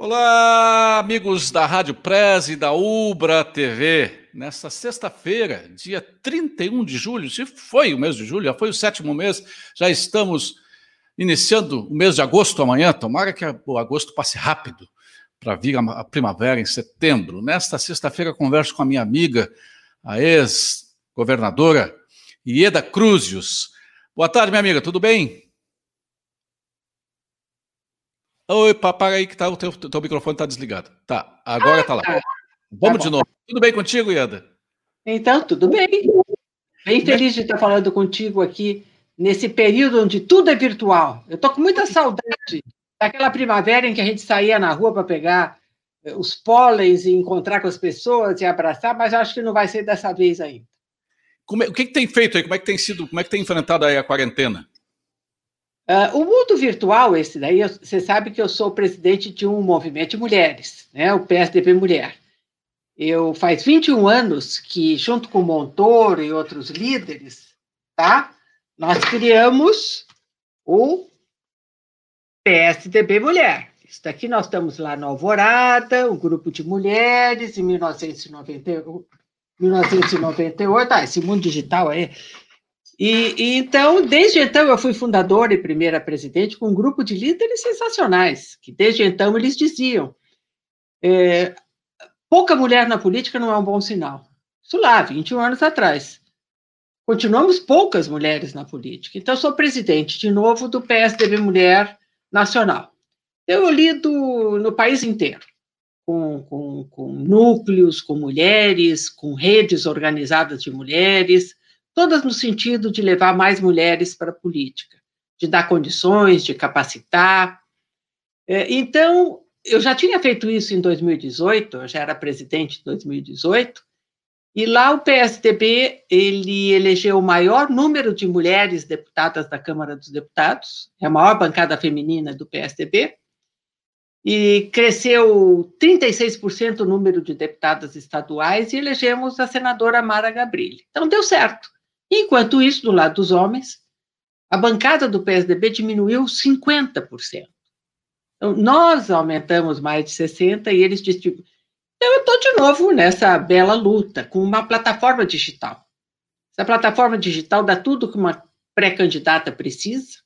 Olá, amigos da Rádio Press e da Ubra TV. Nesta sexta-feira, dia 31 de julho, se foi o mês de julho, já foi o sétimo mês, já estamos iniciando o mês de agosto amanhã. Tomara que o agosto passe rápido para vir a primavera em setembro. Nesta sexta-feira, converso com a minha amiga, a ex-governadora Ieda Cruzius. Boa tarde, minha amiga, tudo bem? Oi, para aí que tá, o teu, teu microfone está desligado. Tá, agora está lá. Ah, tá. Vamos tá de novo. Tudo bem contigo, Ieda? Então, tudo bem. Bem feliz de estar falando contigo aqui nesse período onde tudo é virtual. Eu estou com muita saudade daquela primavera em que a gente saía na rua para pegar eh, os pólens e encontrar com as pessoas e abraçar, mas acho que não vai ser dessa vez ainda. É, o que, que, tem feito aí? Como é que tem sido? Como é que tem enfrentado aí a quarentena? Uh, o mundo virtual, esse daí, você sabe que eu sou presidente de um movimento de mulheres, né, o PSDB Mulher. Eu faz 21 anos que, junto com Montoro e outros líderes, tá, nós criamos o PSDB Mulher. Isso daqui nós estamos lá na Alvorada, um grupo de mulheres, em 1998. 1998, ah, esse mundo digital aí e, e, então, desde então, eu fui fundadora e primeira presidente com um grupo de líderes sensacionais, que desde então eles diziam: é, pouca mulher na política não é um bom sinal. Isso lá, 21 anos atrás. Continuamos poucas mulheres na política. Então, sou presidente, de novo, do PSDB Mulher Nacional. Eu lido no país inteiro, com, com, com núcleos, com mulheres, com redes organizadas de mulheres todas no sentido de levar mais mulheres para a política, de dar condições, de capacitar. É, então, eu já tinha feito isso em 2018, eu já era presidente em 2018, e lá o PSDB ele elegeu o maior número de mulheres deputadas da Câmara dos Deputados, é a maior bancada feminina do PSDB, e cresceu 36% o número de deputadas estaduais e elegemos a senadora Mara Gabrilli. Então deu certo. Enquanto isso, do lado dos homens, a bancada do PSDB diminuiu 50%. Então, nós aumentamos mais de 60% e eles distribuem. Então, eu estou de novo nessa bela luta com uma plataforma digital. Essa plataforma digital dá tudo que uma pré-candidata precisa.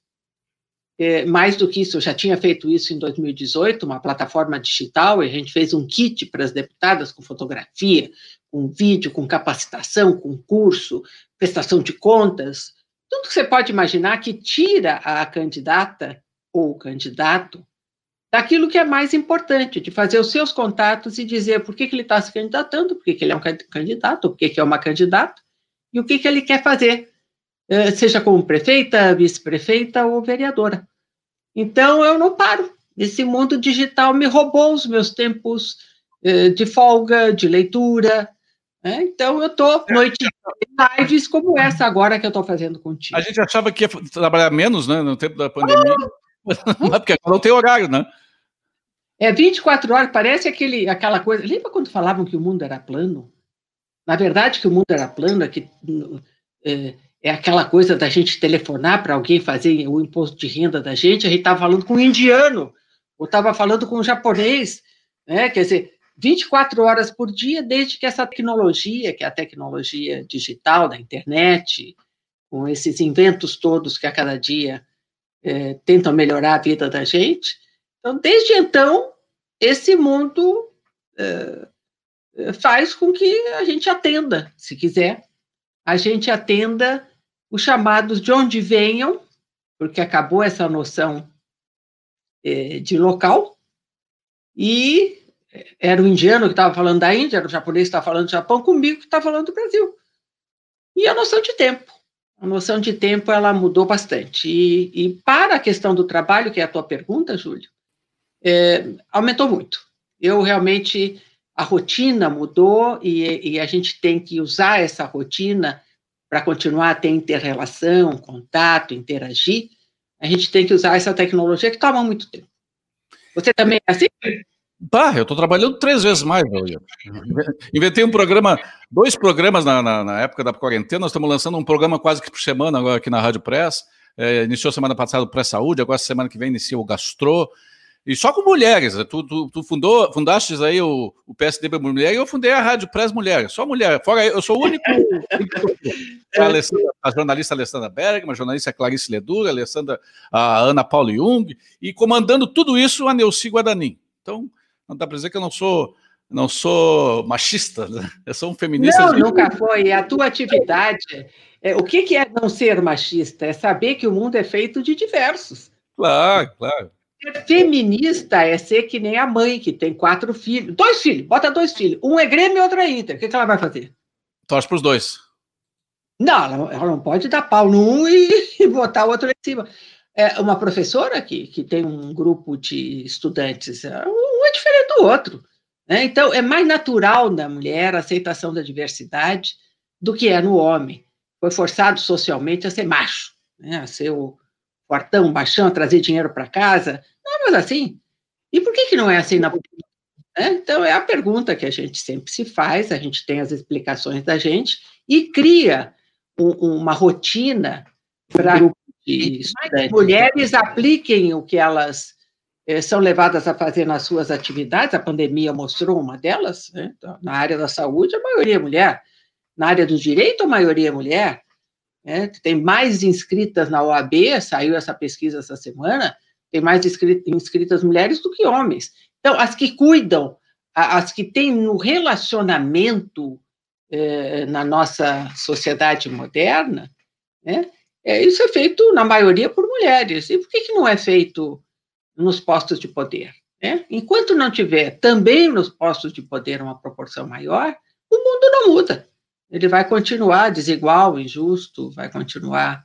É, mais do que isso, eu já tinha feito isso em 2018, uma plataforma digital, e a gente fez um kit para as deputadas com fotografia, com vídeo, com capacitação, com curso, prestação de contas, tudo que você pode imaginar que tira a candidata ou o candidato daquilo que é mais importante, de fazer os seus contatos e dizer por que, que ele está se candidatando, por que, que ele é um candidato, por que, que é uma candidata, e o que, que ele quer fazer, eh, seja como prefeita, vice-prefeita ou vereadora. Então, eu não paro. Esse mundo digital me roubou os meus tempos eh, de folga, de leitura, é, então, eu estou é. noite lives como essa agora que eu estou fazendo contigo. A gente achava que ia trabalhar menos né, no tempo da pandemia, ah! porque agora não tem horário, né? É 24 horas, parece aquele, aquela coisa. Lembra quando falavam que o mundo era plano? Na verdade, que o mundo era plano, é que é, é aquela coisa da gente telefonar para alguém fazer o imposto de renda da gente, a gente estava falando com um indiano, ou estava falando com um japonês, né? Quer dizer, 24 horas por dia, desde que essa tecnologia, que é a tecnologia digital da internet, com esses inventos todos que a cada dia é, tentam melhorar a vida da gente. Então, desde então, esse mundo é, é faz com que a gente atenda, se quiser, a gente atenda os chamados de onde venham, porque acabou essa noção é, de local, e era o indiano que estava falando da Índia, era o japonês que estava falando do Japão, comigo que estava falando do Brasil. E a noção de tempo. A noção de tempo ela mudou bastante. E, e para a questão do trabalho, que é a tua pergunta, Júlio, é, aumentou muito. Eu realmente, a rotina mudou e, e a gente tem que usar essa rotina para continuar a ter inter-relação, contato, interagir. A gente tem que usar essa tecnologia que toma muito tempo. Você também é assim? Bah, eu estou trabalhando três vezes mais. Inventei um programa, dois programas na, na, na, época da quarentena. Nós estamos lançando um programa quase que por semana agora aqui na Rádio Press. É, iniciou semana passada o Pré-Saúde, agora semana que vem inicia o Gastro. E só com mulheres. Tu, tu, tu fundou, fundaste aí o, o PSD para mulher e eu fundei a Rádio Press Mulher. Só mulher. Fora eu sou o único. a, a, jornalista Alessandra Bergman, a jornalista Clarice Ledura, a, Alessandra, a Ana Paulo Jung, e comandando tudo isso a Neuci Guadanin. Então, não dá para dizer que eu não sou não sou machista, né? eu sou um feminista. Não, nunca foi. A tua atividade. É, o que, que é não ser machista? É saber que o mundo é feito de diversos. Claro, claro. Ser feminista é ser que nem a mãe, que tem quatro filhos. Dois filhos, bota dois filhos. Um é Grêmio e outro é Inter. O que, que ela vai fazer? Torce para os dois. Não, ela, não pode dar pau num e, e botar o outro lá em cima. É uma professora que, que tem um grupo de estudantes, é, um é diferente do outro. Né? Então, é mais natural na mulher a aceitação da diversidade do que é no homem. Foi forçado socialmente a ser macho, né? a ser o fortão, baixão, a trazer dinheiro para casa. Não, mas assim. E por que, que não é assim na é, Então, é a pergunta que a gente sempre se faz, a gente tem as explicações da gente e cria um, uma rotina para que mulheres apliquem o que elas eh, são levadas a fazer nas suas atividades, a pandemia mostrou uma delas, né? Na área da saúde, a maioria é mulher, na área do direito, a maioria é mulher, né? tem mais inscritas na OAB, saiu essa pesquisa essa semana, tem mais inscritas mulheres do que homens. Então, as que cuidam, as que têm no relacionamento eh, na nossa sociedade moderna, né? É, isso é feito, na maioria, por mulheres. E por que, que não é feito nos postos de poder? Né? Enquanto não tiver também nos postos de poder uma proporção maior, o mundo não muda. Ele vai continuar desigual, injusto, vai continuar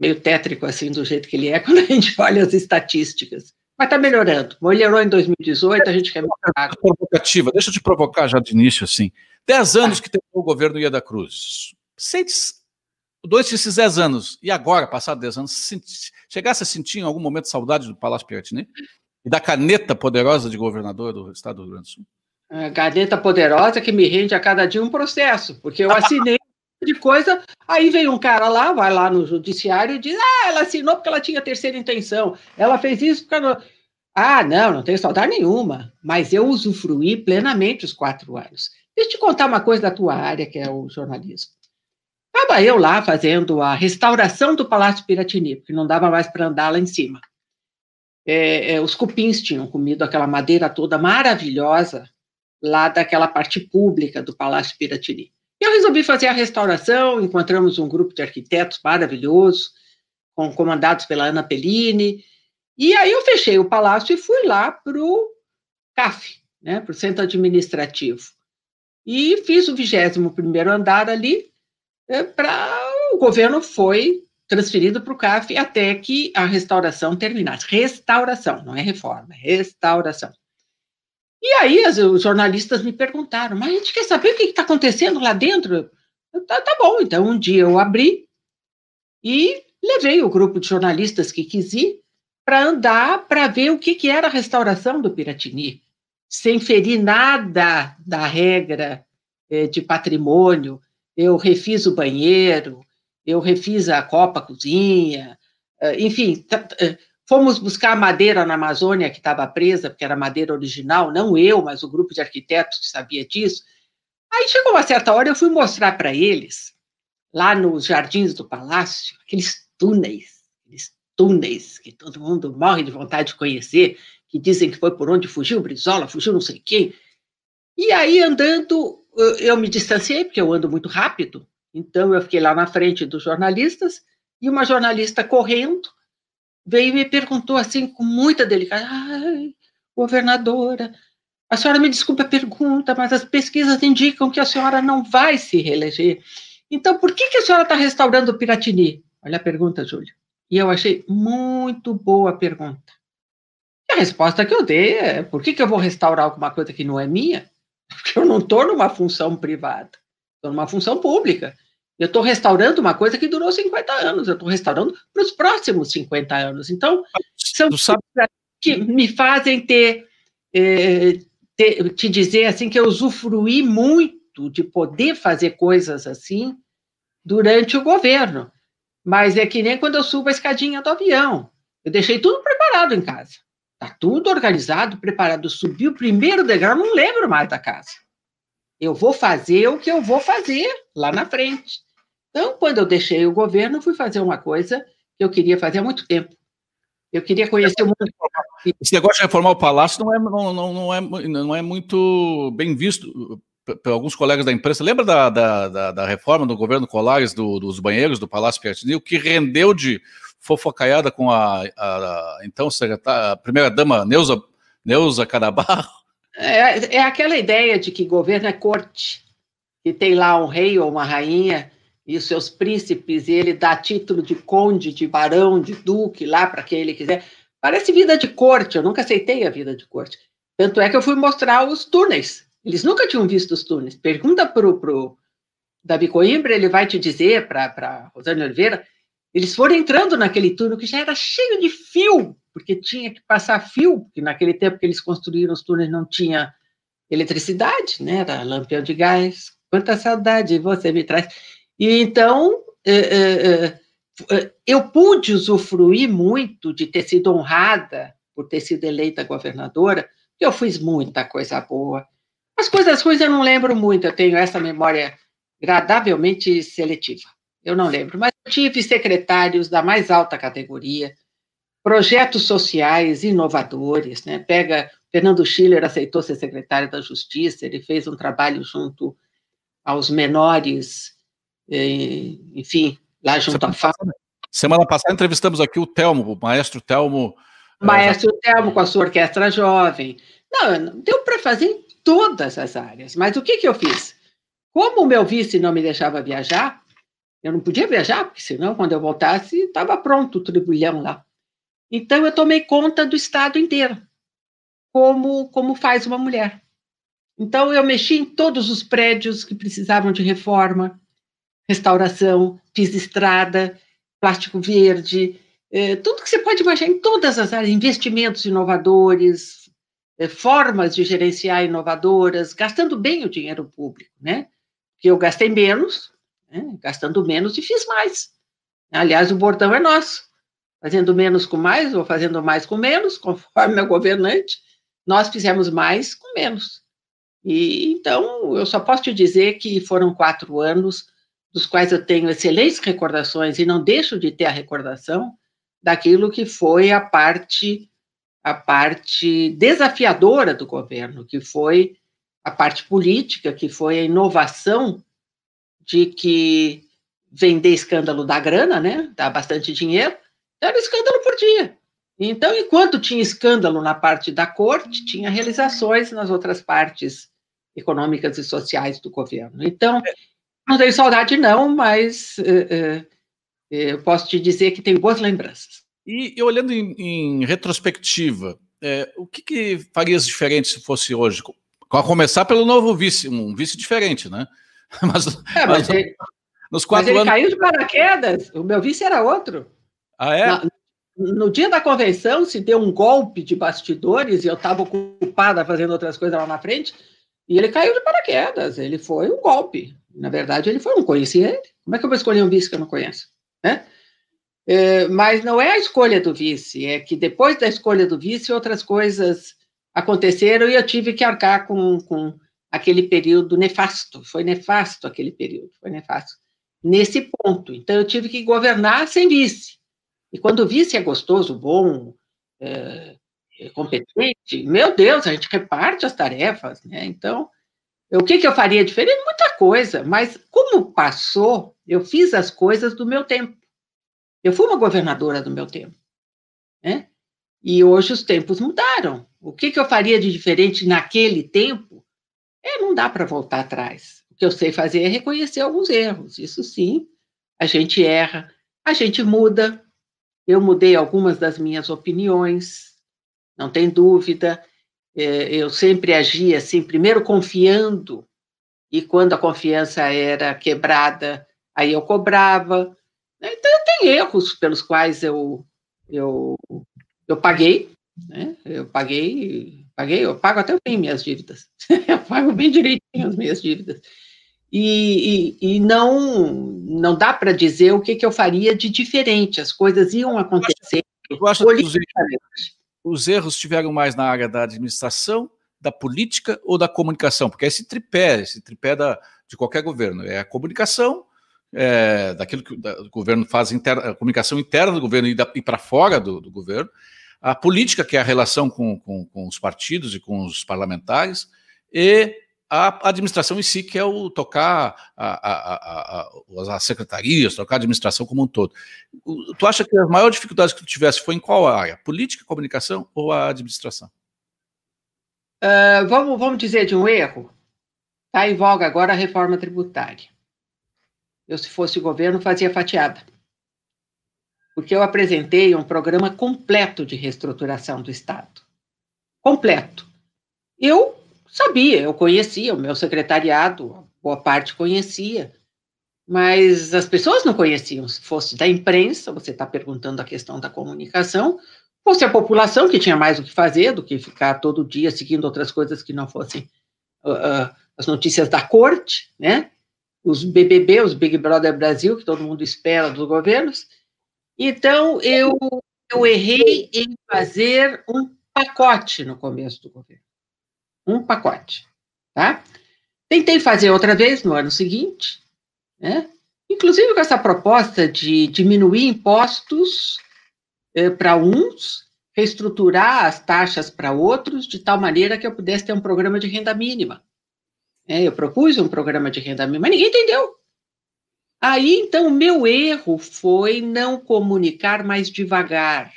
meio tétrico assim, do jeito que ele é, quando a gente olha as estatísticas. Mas está melhorando. Melhorou em 2018, a gente quer melhorar. Provocativa, deixa eu te provocar já de início, assim. Dez anos que tem o governo Ieda Cruz. Sente dois desses dez anos, e agora, passado dez anos, chegasse a sentir em algum momento saudade do Palácio Piratini e da caneta poderosa de governador do estado do Rio Grande do Sul? A caneta poderosa que me rende a cada dia um processo, porque eu assinei de coisa, aí vem um cara lá, vai lá no judiciário e diz, ah, ela assinou porque ela tinha terceira intenção, ela fez isso porque ela... Ah, não, não tenho saudade nenhuma, mas eu usufruí plenamente os quatro anos. Deixa eu te contar uma coisa da tua área, que é o jornalismo. Estava eu lá fazendo a restauração do Palácio Piratini, porque não dava mais para andar lá em cima. É, é, os cupins tinham comido aquela madeira toda maravilhosa lá daquela parte pública do Palácio Piratini. Eu resolvi fazer a restauração, encontramos um grupo de arquitetos maravilhoso, com, comandados pela Ana Pellini, e aí eu fechei o palácio e fui lá para o CAF, né, para o Centro Administrativo. E fiz o 21 primeiro andar ali, para o governo foi transferido para o CAF até que a restauração terminasse. Restauração, não é reforma, é restauração. E aí as, os jornalistas me perguntaram, mas a gente quer saber o que está acontecendo lá dentro? Eu, tá, tá bom, então um dia eu abri e levei o grupo de jornalistas que quis ir para andar para ver o que, que era a restauração do Piratini, sem ferir nada da regra eh, de patrimônio, eu refiz o banheiro, eu refiz a copa cozinha, eh, enfim, eh, fomos buscar madeira na Amazônia que estava presa, porque era madeira original, não eu, mas o grupo de arquitetos que sabia disso. Aí chegou uma certa hora, eu fui mostrar para eles, lá nos jardins do palácio, aqueles túneis, aqueles túneis que todo mundo morre de vontade de conhecer, que dizem que foi por onde fugiu Brizola, fugiu não sei quem. E aí, andando, eu me distanciei, porque eu ando muito rápido, então eu fiquei lá na frente dos jornalistas, e uma jornalista correndo veio e me perguntou assim, com muita delicadeza, ai, governadora, a senhora me desculpe a pergunta, mas as pesquisas indicam que a senhora não vai se reeleger. Então, por que, que a senhora está restaurando o Piratini? Olha a pergunta, Júlio. E eu achei muito boa a pergunta. E a resposta que eu dei é: por que, que eu vou restaurar alguma coisa que não é minha? Porque eu não estou numa função privada, estou numa função pública. Eu estou restaurando uma coisa que durou 50 anos, eu estou restaurando para os próximos 50 anos. Então, são coisas que me fazem ter, é, ter, te dizer assim que eu usufruí muito de poder fazer coisas assim durante o governo. Mas é que nem quando eu subo a escadinha do avião. Eu deixei tudo preparado em casa. Está tudo organizado, preparado. Subi o primeiro degrau, não lembro mais da casa. Eu vou fazer o que eu vou fazer lá na frente. Então, quando eu deixei o governo, fui fazer uma coisa que eu queria fazer há muito tempo. Eu queria conhecer o mundo. Esse negócio de reformar o palácio não é, não, não, não é, não é muito bem visto por alguns colegas da imprensa. Lembra da, da, da, da reforma do governo Colares do, dos banheiros do Palácio Piatinil, que rendeu de fofocaiada com a, a, a então secretária, a primeira-dama Neuza, Neuza Carabarro? É, é aquela ideia de que governo é corte, que tem lá um rei ou uma rainha e os seus príncipes, e ele dá título de conde, de barão, de duque lá para quem ele quiser. Parece vida de corte, eu nunca aceitei a vida de corte. Tanto é que eu fui mostrar os túneis. Eles nunca tinham visto os túneis. Pergunta para o Davi Coimbra, ele vai te dizer, para Rosane Oliveira, eles foram entrando naquele túnel que já era cheio de fio, porque tinha que passar fio, porque naquele tempo que eles construíram os túneis não tinha eletricidade, né? Era lampião de gás. Quanta saudade você me traz. E então, é, é, eu pude usufruir muito de ter sido honrada por ter sido eleita governadora, eu fiz muita coisa boa. As coisas ruins eu não lembro muito, eu tenho essa memória gradavelmente seletiva. Eu não lembro, mas eu tive secretários da mais alta categoria, projetos sociais inovadores, né? Pega Fernando Schiller aceitou ser secretário da Justiça, ele fez um trabalho junto aos menores enfim, lá junto semana à FAO. Semana passada entrevistamos aqui o Telmo, o maestro Telmo. É, maestro já... Telmo com a sua orquestra jovem. Não, deu para fazer em todas as áreas, mas o que, que eu fiz? Como o meu vice não me deixava viajar, eu não podia viajar, porque senão, quando eu voltasse, estava pronto o tribulhão lá. Então, eu tomei conta do Estado inteiro, como, como faz uma mulher. Então, eu mexi em todos os prédios que precisavam de reforma, restauração, fiz estrada, plástico verde, é, tudo que você pode imaginar em todas as áreas, investimentos inovadores, é, formas de gerenciar inovadoras, gastando bem o dinheiro público, né? Porque eu gastei menos, né? gastando menos e fiz mais. Aliás, o bordão é nosso. Fazendo menos com mais ou fazendo mais com menos, conforme meu governante, nós fizemos mais com menos. E então, eu só posso te dizer que foram quatro anos dos quais eu tenho excelentes recordações e não deixo de ter a recordação daquilo que foi a parte a parte desafiadora do governo, que foi a parte política, que foi a inovação de que vender escândalo dá grana, né? Dá bastante dinheiro. Era escândalo por dia. Então, enquanto tinha escândalo na parte da corte, tinha realizações nas outras partes econômicas e sociais do governo. Então, não tenho saudade, não, mas uh, uh, eu posso te dizer que tenho boas lembranças. E, e olhando em, em retrospectiva, é, o que, que farias diferente se fosse hoje? A começar pelo novo vice, um vice diferente, né? Mas, é, mas, mas ele, nos quatro mas ele anos... caiu de paraquedas, o meu vice era outro. Ah, é? Na, no dia da convenção, se deu um golpe de bastidores e eu estava ocupada fazendo outras coisas lá na frente, e ele caiu de paraquedas, ele foi um golpe. Na verdade, ele foi, não conhecia ele. Como é que eu vou escolher um vice que eu não conheço? Né? É, mas não é a escolha do vice, é que depois da escolha do vice, outras coisas aconteceram e eu tive que arcar com, com aquele período nefasto. Foi nefasto aquele período, foi nefasto. Nesse ponto. Então, eu tive que governar sem vice. E quando o vice é gostoso, bom, é, é competente, meu Deus, a gente reparte as tarefas, né? Então, o que, que eu faria diferente? Muita coisa, mas como passou, eu fiz as coisas do meu tempo. Eu fui uma governadora do meu tempo. Né? E hoje os tempos mudaram. O que, que eu faria de diferente naquele tempo? É, não dá para voltar atrás. O que eu sei fazer é reconhecer alguns erros. Isso sim, a gente erra, a gente muda. Eu mudei algumas das minhas opiniões, não tem dúvida. É, eu sempre agia assim, primeiro confiando, e quando a confiança era quebrada, aí eu cobrava. Então, eu tenho erros pelos quais eu, eu, eu paguei, né? eu paguei, paguei, eu pago até bem minhas dívidas, eu pago bem direitinho as minhas dívidas. E, e, e não, não dá para dizer o que, que eu faria de diferente, as coisas iam acontecer. Eu acho, eu acho os erros tiveram mais na área da administração, da política ou da comunicação? Porque é esse tripé, esse tripé da, de qualquer governo, é a comunicação, é, daquilo que o governo faz, interna, a comunicação interna do governo e, e para fora do, do, governo, a política, que é a relação com, com, com os partidos e com os parlamentares, e a administração em si, que é o tocar a, a, a, as secretarias, tocar a administração como um todo. Tu acha que as maiores dificuldades que tu tivesse foi em qual área? Política, comunicação ou a administração? Uh, vamos, vamos dizer de um erro? Está em voga agora a reforma tributária. Eu, se fosse o governo, fazia fatiada. Porque eu apresentei um programa completo de reestruturação do Estado. Completo. Eu Sabia, eu conhecia, o meu secretariado, boa parte conhecia, mas as pessoas não conheciam. Se fosse da imprensa, você está perguntando a questão da comunicação, fosse a população que tinha mais o que fazer do que ficar todo dia seguindo outras coisas que não fossem uh, uh, as notícias da corte, né? Os BBB, os Big Brother Brasil, que todo mundo espera dos governos. Então, eu, eu errei em fazer um pacote no começo do governo um pacote, tá? Tentei fazer outra vez no ano seguinte, né? Inclusive com essa proposta de diminuir impostos eh, para uns, reestruturar as taxas para outros, de tal maneira que eu pudesse ter um programa de renda mínima. É, eu propus um programa de renda mínima, mas ninguém entendeu. Aí, então, o meu erro foi não comunicar mais devagar,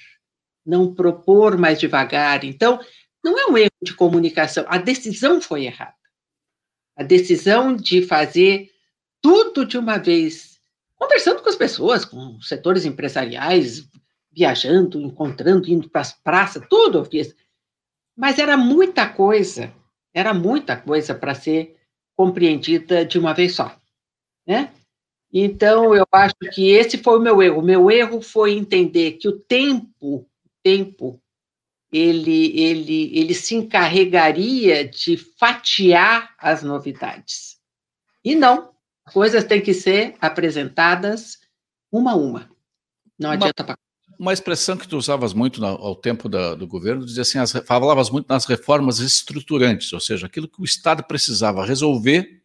não propor mais devagar. Então, não é um erro de comunicação, a decisão foi errada. A decisão de fazer tudo de uma vez, conversando com as pessoas, com setores empresariais, viajando, encontrando, indo para as praças, tudo eu fiz. Mas era muita coisa, era muita coisa para ser compreendida de uma vez só, né? Então, eu acho que esse foi o meu erro. O meu erro foi entender que o tempo, tempo ele, ele, ele se encarregaria de fatiar as novidades. E não, coisas têm que ser apresentadas uma a uma. Não uma, adianta para uma expressão que tu usavas muito ao tempo da, do governo, dizia assim, as, falavas muito nas reformas estruturantes, ou seja, aquilo que o Estado precisava resolver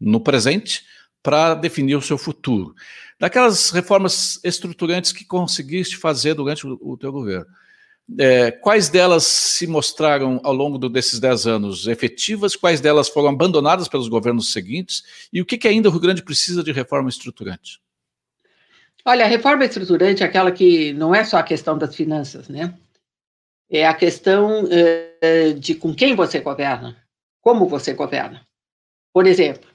no presente para definir o seu futuro. Daquelas reformas estruturantes que conseguiste fazer durante o, teu governo. É, quais delas se mostraram ao longo do, desses dez anos efetivas, quais delas foram abandonadas pelos governos seguintes, e o que, que ainda o Rio Grande precisa de reforma estruturante? Olha, a reforma estruturante é aquela que não é só a questão das finanças, né? É a questão é, de com quem você governa, como você governa. Por exemplo,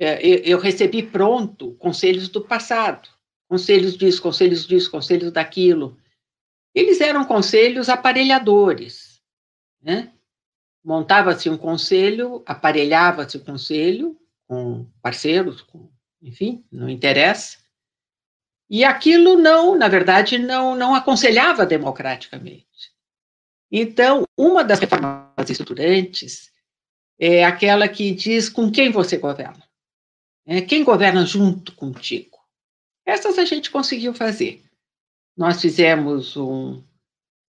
eu, eu recebi pronto conselhos do passado, conselhos disso, conselhos disso, conselhos daquilo, eles eram conselhos aparelhadores, né? Montava-se um conselho, aparelhava-se o conselho com parceiros, com, enfim, não interessa. E aquilo não, na verdade, não, não aconselhava democraticamente. Então, uma das reformas estruturantes é aquela que diz com quem você governa. É, quem governa junto contigo. Essas a gente conseguiu fazer nós fizemos um,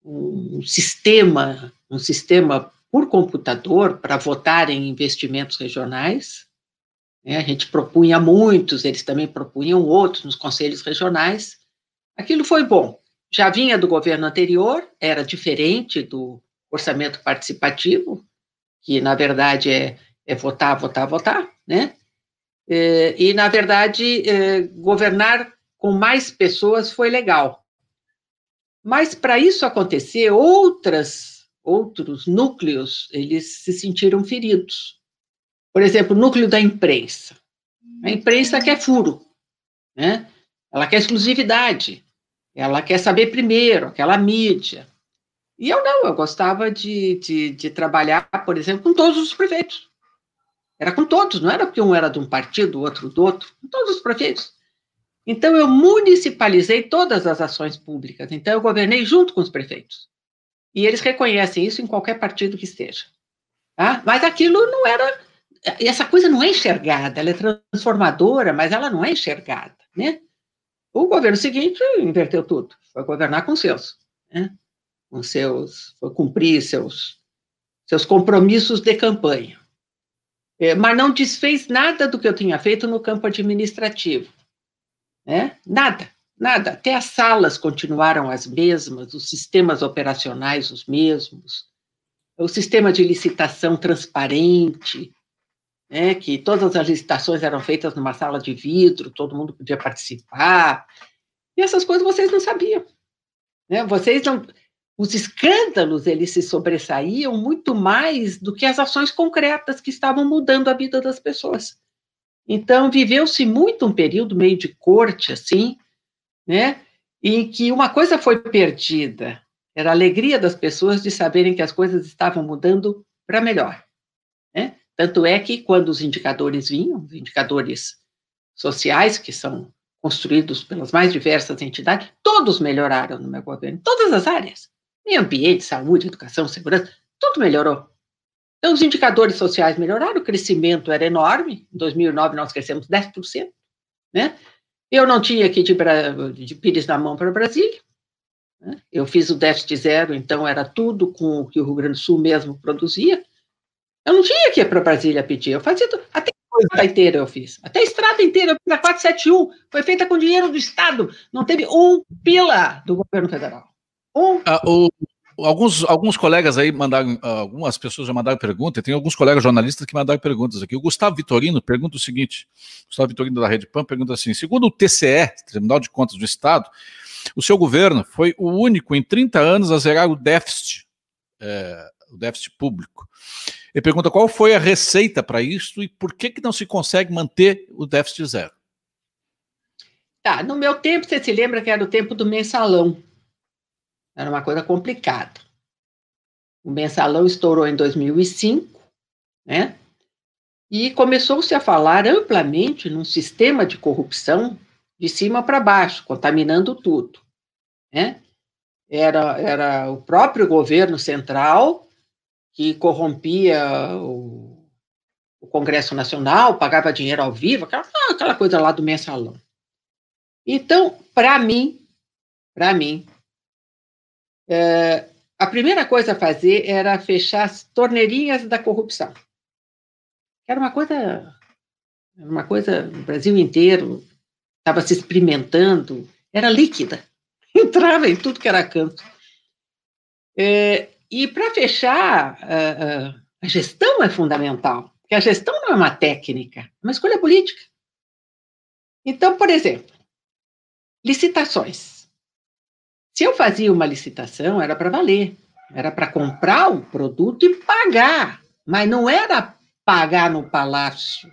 um sistema, um sistema por computador para votar em investimentos regionais. Né? A gente propunha muitos, eles também propunham outros nos conselhos regionais. Aquilo foi bom. Já vinha do governo anterior, era diferente do orçamento participativo, que na verdade é, é votar, votar, votar, né? É, e, na verdade, é, governar com mais pessoas foi legal. Mas para isso acontecer, outras, outros núcleos, eles se sentiram feridos. Por exemplo, o núcleo da imprensa. A imprensa quer furo, né? Ela quer exclusividade. Ela quer saber primeiro, aquela mídia. E eu não, eu gostava de, de, de trabalhar, por exemplo, com todos os prefeitos. Era com todos, não era porque um era de um partido, o outro do outro, com todos os prefeitos. Então, eu municipalizei todas as ações públicas. Então, eu governei junto com os prefeitos. E eles reconhecem isso em qualquer partido que esteja. Tá? Mas aquilo não era. Essa coisa não é enxergada, ela é transformadora, mas ela não é enxergada. Né? O governo seguinte inverteu tudo, foi governar com seus. Né? com seus, foi cumprir seus, seus compromissos de campanha. É, mas não desfez nada do que eu tinha feito no campo administrativo. Né? Nada, nada. Até as salas continuaram as mesmas, os sistemas operacionais os mesmos, o sistema de licitação transparente, né, que todas as licitações eram feitas numa sala de vidro, todo mundo podia participar. E essas coisas vocês não sabiam. Né? Vocês não. Os escândalos eles se sobressaíam muito mais do que as ações concretas que estavam mudando a vida das pessoas. Então viveu-se muito um período meio de corte assim, né, em que uma coisa foi perdida, era a alegria das pessoas de saberem que as coisas estavam mudando para melhor. Né? Tanto é que quando os indicadores vinham, os indicadores sociais, que são construídos pelas mais diversas entidades, todos melhoraram no meu governo, todas as áreas. Meio ambiente, saúde, educação, segurança, tudo melhorou. Então, os indicadores sociais melhoraram, o crescimento era enorme. Em 2009, nós crescemos 10%. Né? Eu não tinha que ir de, de Pires na mão para Brasília. Né? Eu fiz o déficit zero, então era tudo com o que o Rio Grande do Sul mesmo produzia. Eu não tinha que ir para Brasília pedir, eu fazia tudo. Até a estrada inteira eu fiz. Até a estrada inteira, eu fiz a 471, foi feita com dinheiro do Estado. Não teve um pila do governo federal. Um. Ah, o, alguns, alguns colegas aí mandaram, algumas pessoas já mandaram pergunta, tem alguns colegas jornalistas que mandaram perguntas aqui. O Gustavo Vitorino pergunta o seguinte: Gustavo Vitorino da Rede Pan pergunta assim: segundo o TCE, Tribunal de Contas do Estado, o seu governo foi o único em 30 anos a zerar o déficit, é, o déficit público. Ele pergunta qual foi a receita para isso e por que, que não se consegue manter o déficit zero. Tá, no meu tempo, você se lembra que era o tempo do mensalão. Era uma coisa complicada. O mensalão estourou em 2005, né? E começou-se a falar amplamente num sistema de corrupção de cima para baixo, contaminando tudo, né? Era, era o próprio governo central que corrompia o, o Congresso Nacional, pagava dinheiro ao vivo, aquela, aquela coisa lá do mensalão. Então, para mim, para mim, é, a primeira coisa a fazer era fechar as torneirinhas da corrupção. Era uma coisa, uma coisa, no Brasil inteiro estava se experimentando, era líquida, entrava em tudo que era canto. É, e para fechar, a gestão é fundamental, porque a gestão não é uma técnica, é uma escolha política. Então, por exemplo, licitações. Se eu fazia uma licitação, era para valer, era para comprar o produto e pagar, mas não era pagar no palácio.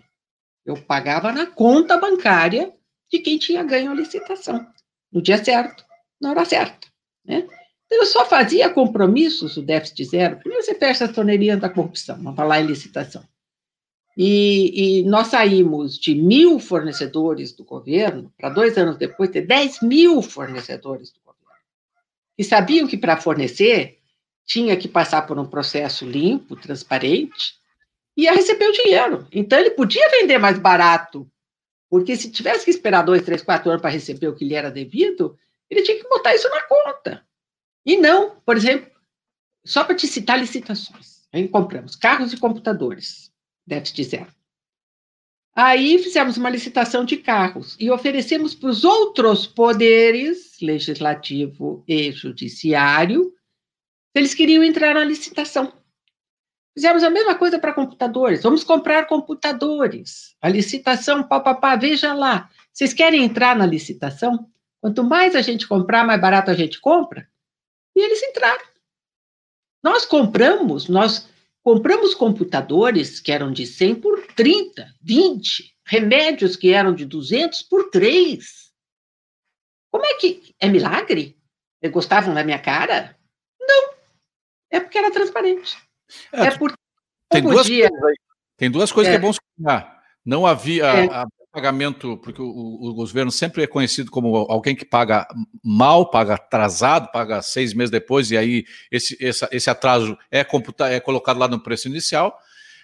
Eu pagava na conta bancária de quem tinha ganho a licitação, no dia certo, na hora certa. Né? Eu só fazia compromissos, o déficit zero. Primeiro você fecha as torneirinhas da corrupção, vamos falar em licitação. E, e, nós saímos de mil fornecedores do governo para dois anos depois ter 10 mil fornecedores do. E sabiam que para fornecer tinha que passar por um processo limpo, transparente, e ia receber o dinheiro. Então ele podia vender mais barato, porque se tivesse que esperar dois, três, quatro anos para receber o que lhe era devido, ele tinha que botar isso na conta. E não, por exemplo, só para te citar licitações. Aí compramos carros e computadores, déficit zero. Aí fizemos uma licitação de carros e oferecemos para os outros poderes, legislativo e judiciário, se eles queriam entrar na licitação. Fizemos a mesma coisa para computadores. Vamos comprar computadores. A licitação, papapá, veja lá. Vocês querem entrar na licitação? Quanto mais a gente comprar, mais barato a gente compra. E eles entraram. Nós compramos, nós compramos computadores que eram de 100 por 30, 20, remédios que eram de 200 por 3. Como é que. É milagre? Eles gostavam da minha cara? Não. É porque era transparente. É, é porque. Tem duas, podia... tem duas coisas é. que é bom explicar. Não havia. É. A, pagamento, porque o, o, governo sempre é conhecido como alguém que paga mal, paga atrasado, paga seis meses depois, e aí esse, esse, esse atraso é, computa, é colocado lá no preço inicial.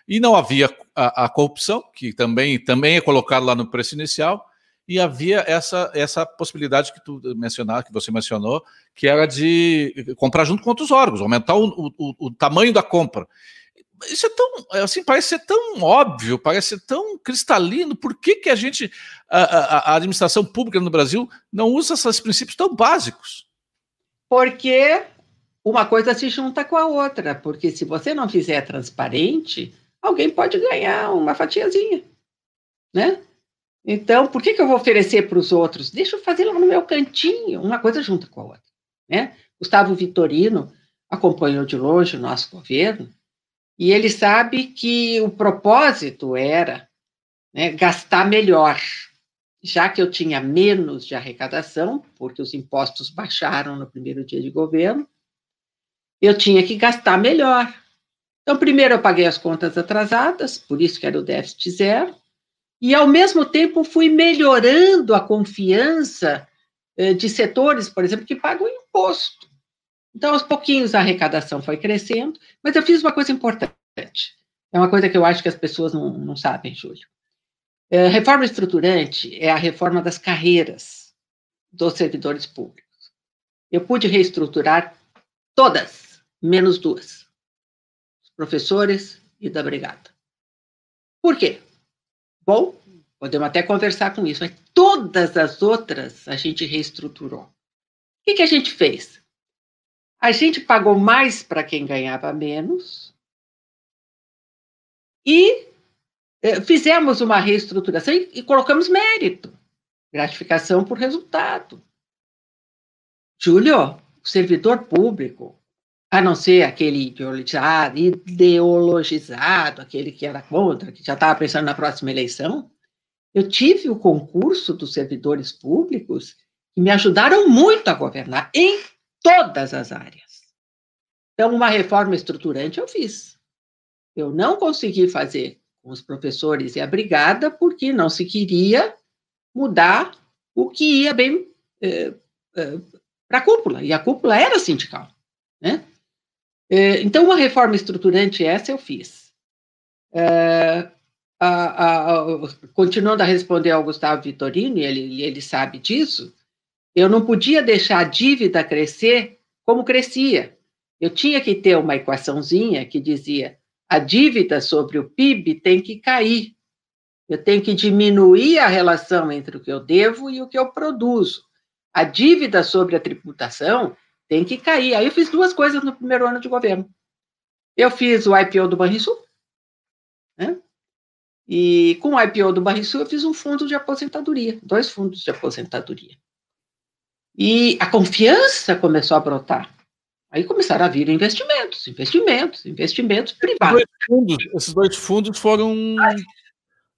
E não havia a, a, corrupção, que também, também é colocado lá no preço inicial. e havia essa, essa possibilidade que tu mencionar, que você mencionou, que era de comprar junto com outros órgãos, aumentar o, o, o tamanho da compra. Isso é tão, assim, parece ser tão óbvio, parece ser tão cristalino. Por que, que a gente, a, a, a administração pública no Brasil, não usa esses princípios tão básicos? Porque uma coisa se junta com a outra, porque se você não fizer transparente, alguém pode ganhar uma fatiazinha, né? Então, por que, que eu vou oferecer para os outros? Deixa eu fazer lá no meu cantinho, uma coisa junta com a outra, né? Gustavo Vitorino acompanhou de longe o nosso governo e ele sabe que o propósito era né, gastar melhor, já que eu tinha menos de arrecadação, porque os impostos baixaram no primeiro dia de governo, eu tinha que gastar melhor. Então, primeiro eu paguei as contas atrasadas, por isso que era o déficit zero, e ao mesmo tempo fui melhorando a confiança eh, de setores, por exemplo, que pagam imposto. Então, aos pouquinhos a arrecadação foi crescendo, mas eu fiz uma coisa importante. É uma coisa que eu acho que as pessoas não, não sabem, Júlio. É, reforma estruturante é a reforma das carreiras dos servidores públicos. Eu pude reestruturar todas menos duas: professores e da brigada. Por quê? Bom, podemos até conversar com isso, mas todas as outras a gente reestruturou. O que, que a gente fez? A gente pagou mais para quem ganhava menos e eh, fizemos uma reestruturação e, e colocamos mérito, gratificação por resultado. Júlio, o servidor público, a não ser aquele ideologizado, ideologizado, aquele que era contra, que já estava pensando na próxima eleição, eu tive o concurso dos servidores públicos que me ajudaram muito a governar em todas as áreas. Então, uma reforma estruturante eu fiz. Eu não consegui fazer com os professores e a brigada porque não se queria mudar o que ia bem eh, eh, para a cúpula, e a cúpula era sindical. Né? É, então, uma reforma estruturante essa eu fiz. A, a, a, continuando a responder ao Gustavo Vitorino, e ele, ele sabe disso, eu não podia deixar a dívida crescer como crescia. Eu tinha que ter uma equaçãozinha que dizia a dívida sobre o PIB tem que cair. Eu tenho que diminuir a relação entre o que eu devo e o que eu produzo. A dívida sobre a tributação tem que cair. Aí eu fiz duas coisas no primeiro ano de governo. Eu fiz o IPO do Banrisul, né? E com o IPO do Banrisul eu fiz um fundo de aposentadoria, dois fundos de aposentadoria. E a confiança começou a brotar. Aí começaram a vir investimentos, investimentos, investimentos privados. Esses dois fundos, esses dois fundos foram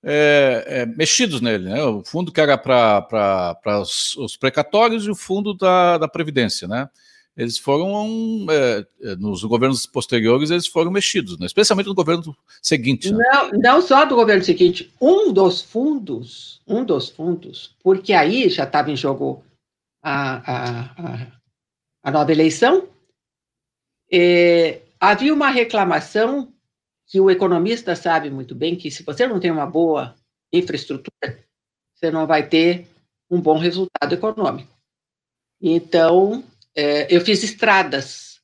é, é, mexidos nele, né? O fundo que era para os, os precatórios e o fundo da, da Previdência, né? eles foram, é, é, nos governos posteriores, eles foram mexidos, né? especialmente no governo seguinte. Né? Não, não só do governo seguinte, um dos fundos, um dos fundos, porque aí já estava em jogo a, a, a, nova eleição, é, havia uma reclamação que o economista sabe muito bem, que se você não tem uma boa infraestrutura, você não vai ter um bom resultado econômico. Então, é, eu fiz estradas.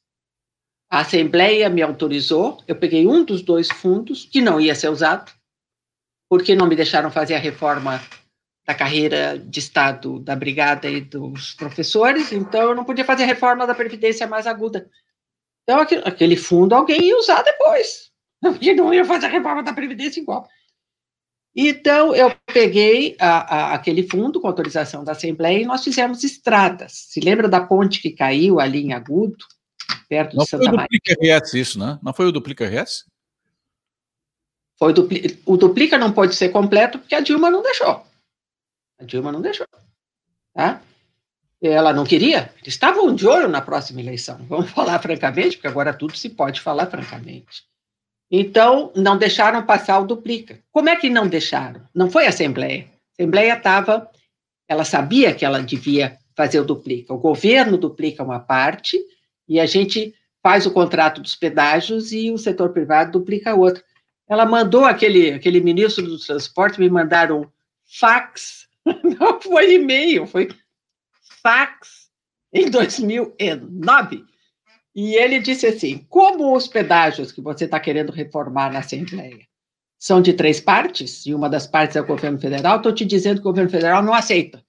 A Assembleia me autorizou, eu peguei um dos dois fundos, que não ia ser usado, porque não me deixaram fazer a reforma da carreira de Estado da Brigada e dos professores, então eu não podia fazer reforma da Previdência mais aguda. Então, aquele fundo alguém ia usar depois, porque não ia fazer a reforma da Previdência igual. Então, eu peguei a, a, aquele fundo com autorização da Assembleia e nós fizemos estradas. Se lembra da ponte que caiu ali em Agudo, perto Não de Santa Maria? Não foi o Duplica RS isso, né? Não foi o Duplica RS? Foi o, dupli, o Duplica não pode ser completo porque a Dilma não deixou. A Dilma não deixou. Tá? Ela não queria. Eles estavam de olho na próxima eleição. Vamos falar francamente, porque agora tudo se pode falar francamente. Então, não deixaram passar o duplica. Como é que não deixaram? Não foi a Assembleia. A Assembleia estava, ela sabia que ela devia fazer o duplica. O governo duplica uma parte e a gente faz o contrato dos pedágios e o setor privado duplica outra. Ela mandou aquele, aquele ministro do transporte me mandar um fax Não foi e-mail, foi fax em 2009. E ele disse assim: como os pedágios que você está querendo reformar na Assembleia são de três partes, e uma das partes é o governo federal, estou te dizendo que o governo federal não aceita.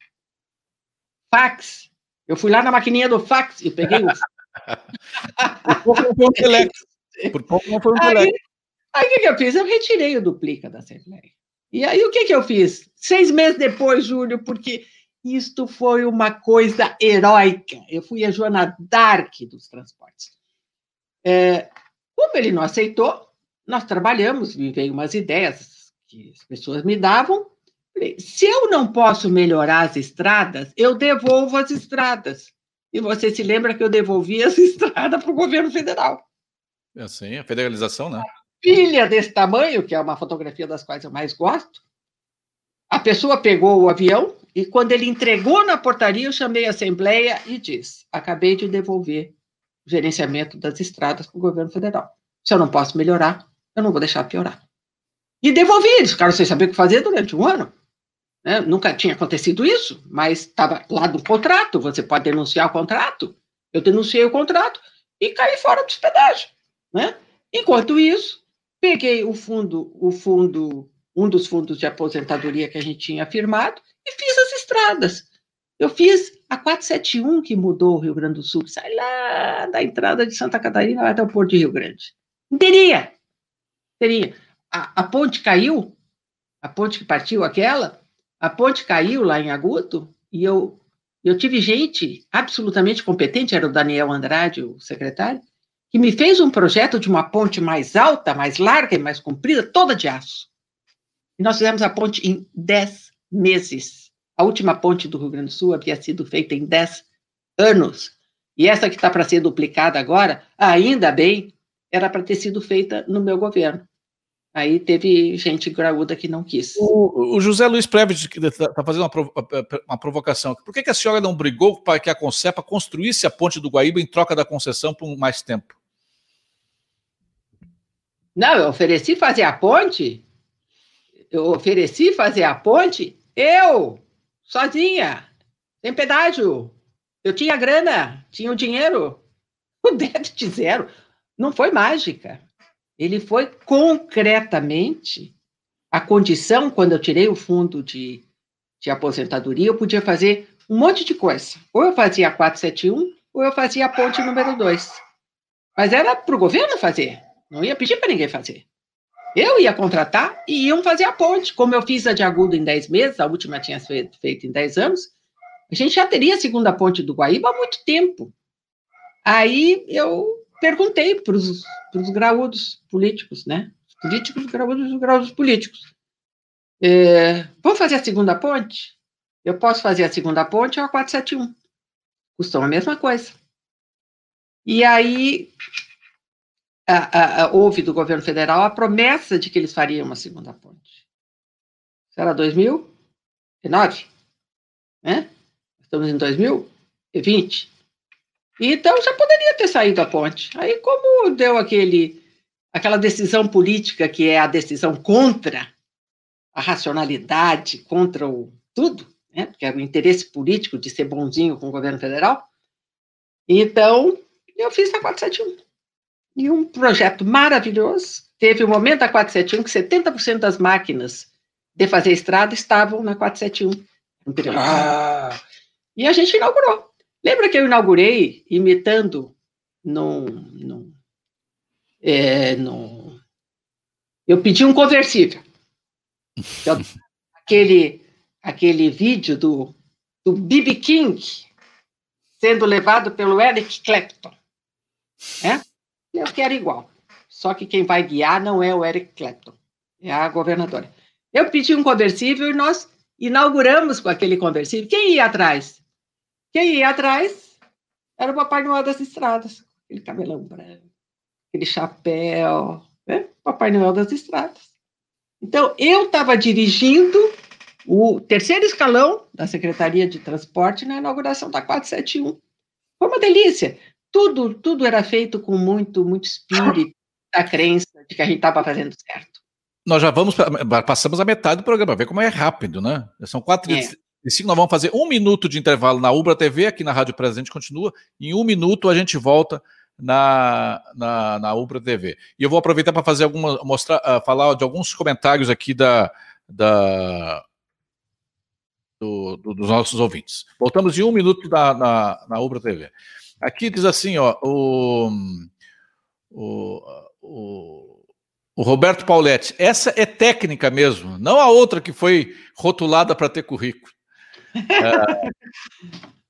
Fax. Eu fui lá na maquininha do fax e peguei o. Por pouco não foi um telex. Por pouco não foi um telex. Aí o que, que eu fiz? Eu retirei o duplica da Assembleia. E aí o que, que eu fiz? Seis meses depois, Júlio, porque isto foi uma coisa heróica. Eu fui a Joana Dark dos transportes. É, como ele não aceitou, nós trabalhamos, me umas ideias que as pessoas me davam. Se eu não posso melhorar as estradas, eu devolvo as estradas. E você se lembra que eu devolvi as estradas para o governo federal. É sim, a federalização, né? Filha desse tamanho, que é uma fotografia das quais eu mais gosto, a pessoa pegou o avião e quando ele entregou na portaria, eu chamei a Assembleia e disse: acabei de devolver o gerenciamento das estradas para o governo federal. Se eu não posso melhorar, eu não vou deixar piorar. E devolvi, eles ficaram sem saber o que fazer durante um ano. Né? Nunca tinha acontecido isso, mas estava lá do contrato, você pode denunciar o contrato. Eu denunciei o contrato e caí fora do hospedagem. Né? Enquanto isso, peguei o fundo, o fundo um dos fundos de aposentadoria que a gente tinha firmado, e fiz as estradas. Eu fiz a 471 que mudou o Rio Grande do Sul, que sai lá da entrada de Santa Catarina até o Porto de Rio Grande. Teria, teria. A, a ponte caiu, a ponte que partiu aquela, a ponte caiu lá em Agudo, e eu, eu tive gente absolutamente competente, era o Daniel Andrade, o secretário, que me fez um projeto de uma ponte mais alta, mais larga e mais comprida, toda de aço. E nós fizemos a ponte em 10 meses. A última ponte do Rio Grande do Sul havia sido feita em 10 anos. E essa que está para ser duplicada agora, ainda bem, era para ter sido feita no meu governo. Aí teve gente graúda que não quis. O, o José Luiz Preves está fazendo uma, uma, provocação. Por que, que, a senhora não brigou para que a Concepa construísse a ponte do Guaíba em troca da concessão por mais tempo? Não, eu ofereci fazer a ponte eu ofereci fazer a ponte, eu, sozinha, sem pedágio. Eu tinha grana, tinha o dinheiro. O déficit zero não foi mágica. Ele foi concretamente a condição, quando eu tirei o fundo de, de aposentadoria, eu podia fazer um monte de coisa. Ou eu fazia a 471, ou eu fazia a ponte número 2. Mas era para o governo fazer, não ia pedir para ninguém fazer. Eu ia contratar e iam fazer a ponte. Como eu fiz a de agudo em 10 meses, a última tinha feito, feito em 10 anos, a gente já teria a segunda ponte do Guaíba há muito tempo. Aí eu perguntei para os graúdos políticos, né? Políticos, graúdos, graúdos políticos. É, fazer a segunda ponte? Eu posso fazer a segunda ponte ou a 471. Custou a mesma coisa. E aí a, a, houve do governo federal a promessa de que eles fariam uma segunda ponte. Isso era 2009, né? Estamos em 2020. Então já poderia ter saído a ponte. Aí, como deu aquele, aquela decisão política que é a decisão contra a racionalidade, contra o tudo, né? Porque é o interesse político de ser bonzinho com o governo federal. Então, eu fiz a 471. E um projeto maravilhoso. Teve o um momento da 471 que 70% das máquinas de fazer estrada estavam na 471. Ah. E a gente inaugurou. Lembra que eu inaugurei imitando num, num, é, num eu pedi um conversível. Então, aquele, aquele vídeo do, do B.B. King sendo levado pelo Eric Clapton. Né? Eu quero igual. Só que quem vai guiar não é o Eric Clapton, é a governadora. Eu pedi um conversível e nós inauguramos com aquele conversível. Quem ia atrás? Quem ia atrás era o Papai Noel das estradas. Aquele cabelão branco, aquele chapéu, né? Papai Noel das estradas. Então, eu estava dirigindo o terceiro escalão da Secretaria de Transporte na inauguração da 471. Foi uma delícia tudo, tudo era feito com muito, muito espírito, a crença de que a gente estava fazendo certo. Nós já vamos, passamos a metade do programa, ver como é rápido, né? São quatro, é. Nós vamos fazer um minuto de intervalo na Ubra TV, aqui na Rádio Presente continua. Em um minuto a gente volta na, na, na Ubra TV. E eu vou aproveitar para fazer alguma, mostrar, uh, falar de alguns comentários aqui da, da do, do, dos nossos ouvintes. Voltamos em um minuto na, na, na Ubra TV. Aqui diz assim, ó, o, o, o, o Roberto Pauletti, essa é técnica mesmo, não a outra que foi rotulada para ter currículo. É,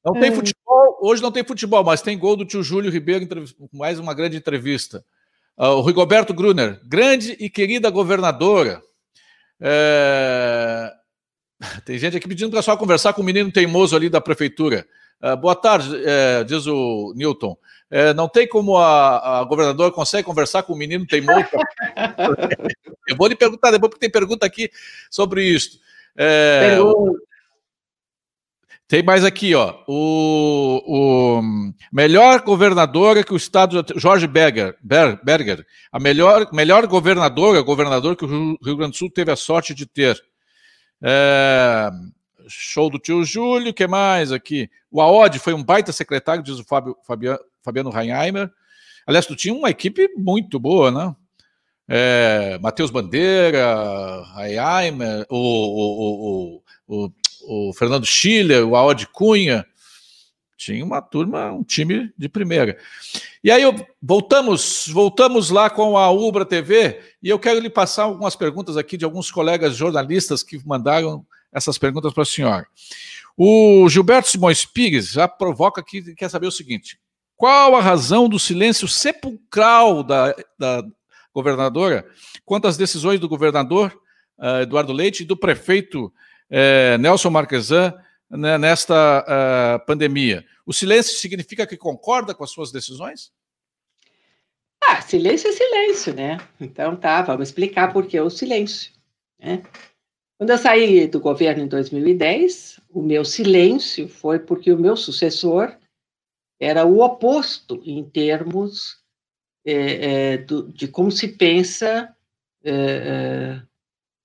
não tem é. futebol, hoje não tem futebol, mas tem gol do tio Júlio Ribeiro, mais uma grande entrevista. Uh, o Rigoberto Gruner, grande e querida governadora. É... Tem gente aqui pedindo para só conversar com o menino teimoso ali da prefeitura. Uh, boa tarde, é, diz o Newton. É, não tem como a, a, governadora consegue conversar com o menino teimoso? Eu vou lhe perguntar depois, porque tem pergunta aqui sobre isso. É, tem mais aqui, ó. O, o melhor governadora que o estado. Jorge Berger, Berger a melhor, melhor governadora, governador que o Rio Grande do Sul teve a sorte de ter. É, show do tio Júlio, que mais aqui? O Aod foi um baita secretário, diz o Fabiano, Fabiano Reinheimer. Aliás, tu tinha uma equipe muito boa, né? É, Matheus Bandeira, Reinheimer, o, o, o, o o Fernando Schiller, o Aod Cunha. Tinha uma turma, um time de primeira. E aí voltamos, voltamos lá com a Ubra TV e eu quero lhe passar algumas perguntas aqui de alguns colegas jornalistas que mandaram essas perguntas para a senhora. O Gilberto Simões Pires já provoca aqui, quer saber o seguinte: qual a razão do silêncio sepulcral da, da governadora quanto às decisões do governador uh, Eduardo Leite e do prefeito é, Nelson Marquesan né, nesta uh, pandemia. O silêncio significa que concorda com as suas decisões? Ah, silêncio é silêncio, né? Então tá, vamos explicar por que o silêncio. Né? Quando eu saí do governo em 2010, o meu silêncio foi porque o meu sucessor era o oposto em termos é, é, do, de como se pensa é, é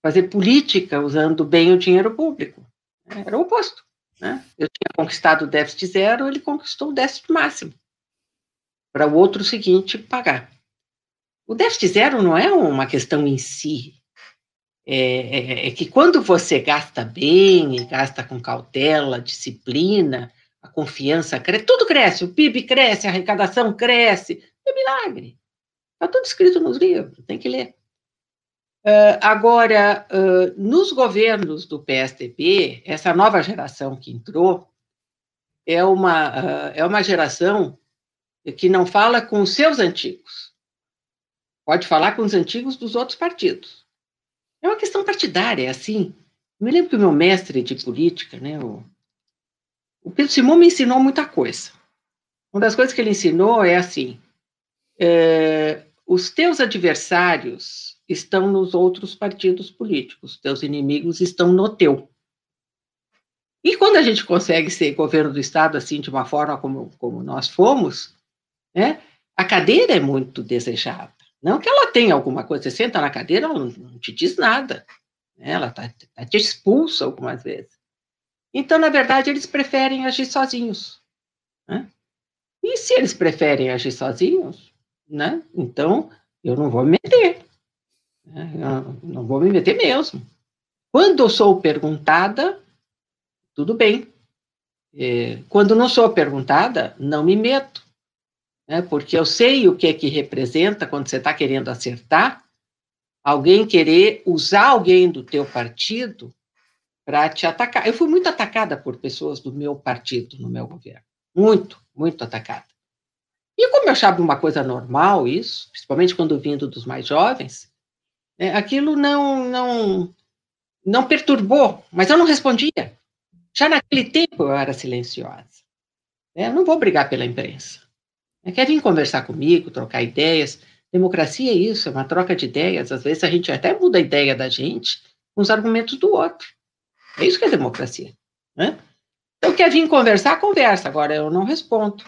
fazer política usando bem o dinheiro público. Era o oposto. Né? Eu tinha conquistado o déficit zero, ele conquistou o déficit máximo, para o outro seguinte pagar. O déficit zero não é uma questão em si, é, é, é que quando você gasta bem, gasta com cautela, disciplina, a confiança cresce, tudo cresce, o PIB cresce, a arrecadação cresce, é milagre. Está tudo escrito nos livros, tem que ler. Uh, agora, uh, nos governos do PSDB, essa nova geração que entrou é uma, uh, é uma geração que não fala com os seus antigos. Pode falar com os antigos dos outros partidos. É uma questão partidária, é assim. Eu me lembro que o meu mestre de política, né, o, o Pedro Simão me ensinou muita coisa. Uma das coisas que ele ensinou é assim: é, os teus adversários estão nos outros partidos políticos, teus inimigos estão no teu. E quando a gente consegue ser governo do Estado assim, de uma forma como, como nós fomos, né, a cadeira é muito desejada. Não que ela tenha alguma coisa, você senta na cadeira, ela não, te diz nada. Né, ela tá, tá, te expulsa algumas vezes. Então, na verdade, eles preferem agir sozinhos. Né? E se eles preferem agir sozinhos, né, então eu não vou me meter. Eu não vou me meter mesmo. Quando sou perguntada, tudo bem. É, quando não sou perguntada, não me meto. Né? Porque eu sei o que é que representa quando você está querendo acertar, alguém querer usar alguém do teu partido para te atacar. Eu fui muito atacada por pessoas do meu partido no meu governo. Muito, muito atacada. E como eu achava uma coisa normal isso, principalmente quando vindo dos mais jovens, é, aquilo não, não, não perturbou, mas eu não respondia. Já naquele tempo eu era silenciosa. É, eu não vou brigar pela imprensa. É, quer vir conversar comigo, trocar ideias. Democracia é isso, é uma troca de ideias. Às vezes a gente até muda a ideia da gente com os argumentos do outro. É isso que é democracia. Né? Então, quer vir conversar, conversa. Agora, eu não respondo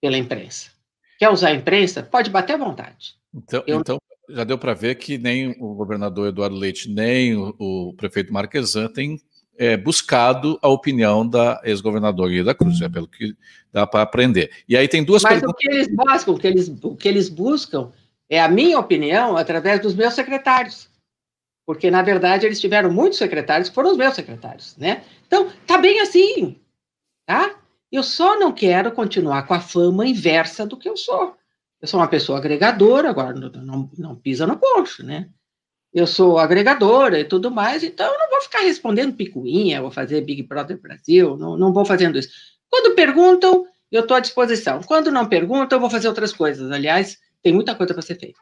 pela imprensa. Quer usar a imprensa? Pode bater à vontade. Então, eu, então já deu para ver que nem o governador Eduardo Leite, nem o, o prefeito Marquesan têm é, buscado a opinião da ex-governadora da Cruz, é pelo que dá para aprender. E aí tem duas Mas perguntas. Mas o que eles buscam, o que eles, o que eles buscam é a minha opinião através dos meus secretários. Porque, na verdade, eles tiveram muitos secretários que foram os meus secretários, né? Então, tá bem assim, tá? Eu só não quero continuar com a fama inversa do que eu sou. Eu sou uma pessoa agregadora, agora não, não, pisa no poncho, né? Eu sou agregadora e tudo mais, então eu não vou ficar respondendo picuinha, vou fazer Big Brother Brasil, não, não vou fazendo isso. Quando perguntam, eu estou à disposição. Quando não perguntam, eu vou fazer outras coisas. Aliás, tem muita coisa para ser feita.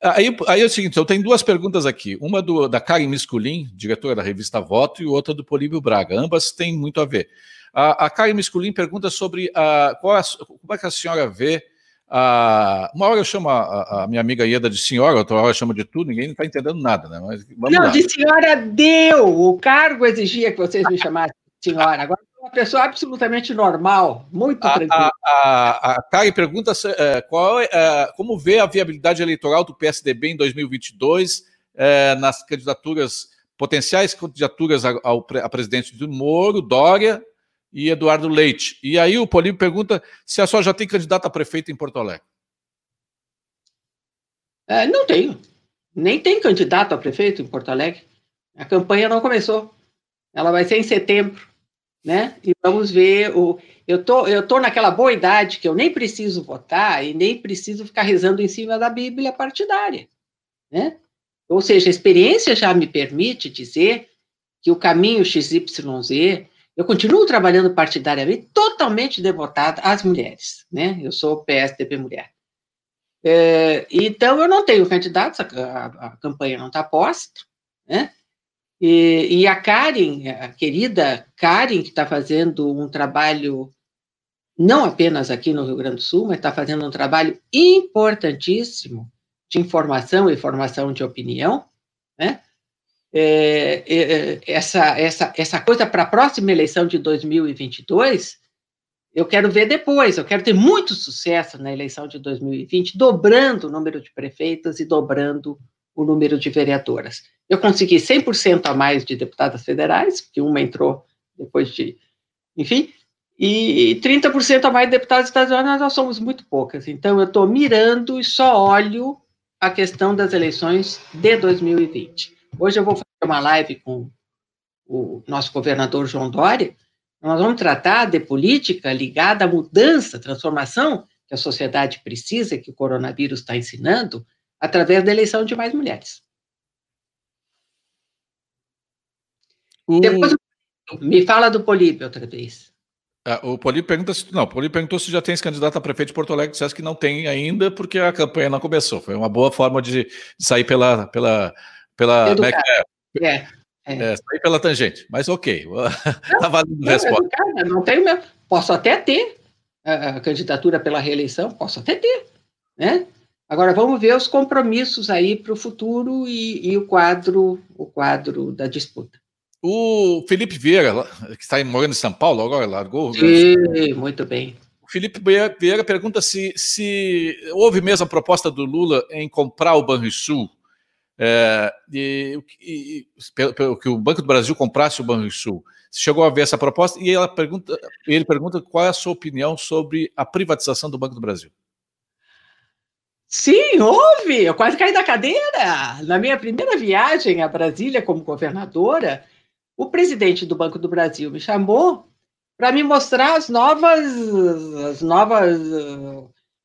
Aí, aí, é o seguinte, eu tenho duas perguntas aqui. Uma do, da Karen Misculin, diretora da revista Voto, e outra do Políbio Braga. Ambas têm muito a ver. A, a Karen Misculin pergunta sobre a, qual a, como é que a senhora vê ah, uma hora eu chamo a, a, minha amiga Ieda de senhora, outra hora eu chamo de tudo, ninguém está entendendo nada, né? Mas não, lá. de senhora deu. O cargo exigia que vocês me chamassem de senhora. Agora uma pessoa absolutamente normal, muito tranquila. A, a, a Kari pergunta é, qual é, é, como vê a viabilidade eleitoral do PSDB em 2022 é, nas candidaturas, potenciais candidaturas ao, a presidente do Moro, Dória e Eduardo Leite. E aí o Políbio pergunta se a sua já tem candidato a prefeito em Porto Alegre. É, não tenho. Nem tem candidato a prefeito em Porto Alegre. A campanha não começou. Ela vai ser em setembro, né? E vamos ver o. Eu tô, eu tô naquela boa idade que eu nem preciso votar e nem preciso ficar rezando em cima da Bíblia partidária, né? Ou seja, a experiência já me permite dizer que o caminho XYZ eu continuo trabalhando partidariamente, totalmente devotada às mulheres, né? Eu sou PSDB Mulher. É, então, eu não tenho candidatos, a, a, campanha não está posta, né? E, e, a Karen, a querida Karen, que está fazendo um trabalho, não apenas aqui no Rio Grande do Sul, mas está fazendo um trabalho importantíssimo de informação e formação de opinião, né? É, é, é, essa, essa, essa coisa para a próxima eleição de 2022, eu quero ver depois, eu quero ter muito sucesso na eleição de 2020, dobrando o número de prefeitas e dobrando o número de vereadoras. Eu consegui 100% a mais de deputadas federais, porque uma entrou depois de. Enfim, e 30% a mais de deputadas estaduais, nós somos muito poucas. Então, eu estou mirando e só olho a questão das eleições de 2020. Hoje eu vou fazer uma live com o nosso governador João Dória. Nós vamos tratar de política ligada à mudança, transformação que a sociedade precisa, que o coronavírus está ensinando, através da eleição de mais mulheres. Depois, me fala do Políbio outra vez. Ah, o Políbio pergunta se não, o perguntou se já tem esse candidato a prefeito de Porto Alegre, dissesse que não tem ainda, porque a campanha não começou. Foi uma boa forma de, de sair pela, pela pela. É, é, é. é, sair pela tangente, mas ok. Está valendo não, resposta. Educada, não tenho mesmo. Posso até ter a, a candidatura pela reeleição, posso até ter, né? Agora vamos ver os compromissos aí para o futuro e, e, o quadro, o quadro da disputa. O Felipe Vieira, que está morando em São Paulo, agora largou. Sim, muito bem. O Felipe Vieira pergunta se, se houve mesmo a proposta do Lula em comprar o Banrisul é, e, e, que o Banco do Brasil comprasse o Banrisul. Você chegou a ver essa proposta e ela pergunta, ele pergunta qual é a sua opinião sobre a privatização do Banco do Brasil. Sim, houve. Eu quase caí da cadeira. Na minha primeira viagem a Brasília como governadora, o presidente do Banco do Brasil me chamou para me mostrar as novas, as novas,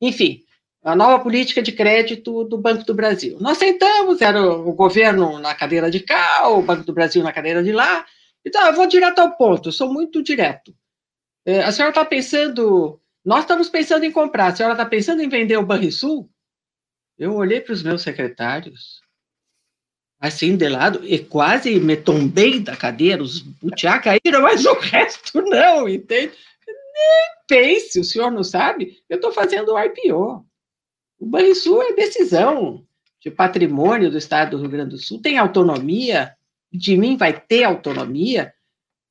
enfim, a nova política de crédito do Banco do Brasil. Nós sentamos, era o governo na cadeira de cá, o Banco do Brasil na cadeira de lá. Então, eu vou direto ao ponto, eu sou muito direto. É, a senhora está pensando, nós estamos pensando em comprar, a senhora está pensando em vender o Banrisul? Eu olhei para os meus secretários, assim, de lado, e quase me tombei da cadeira, os butiá caíram, mas o resto não, entende? Nem pense, o senhor não sabe? Eu estou fazendo o IPO. O Banrisul é decisão de patrimônio do Estado do Rio Grande do Sul, tem autonomia, de mim vai ter autonomia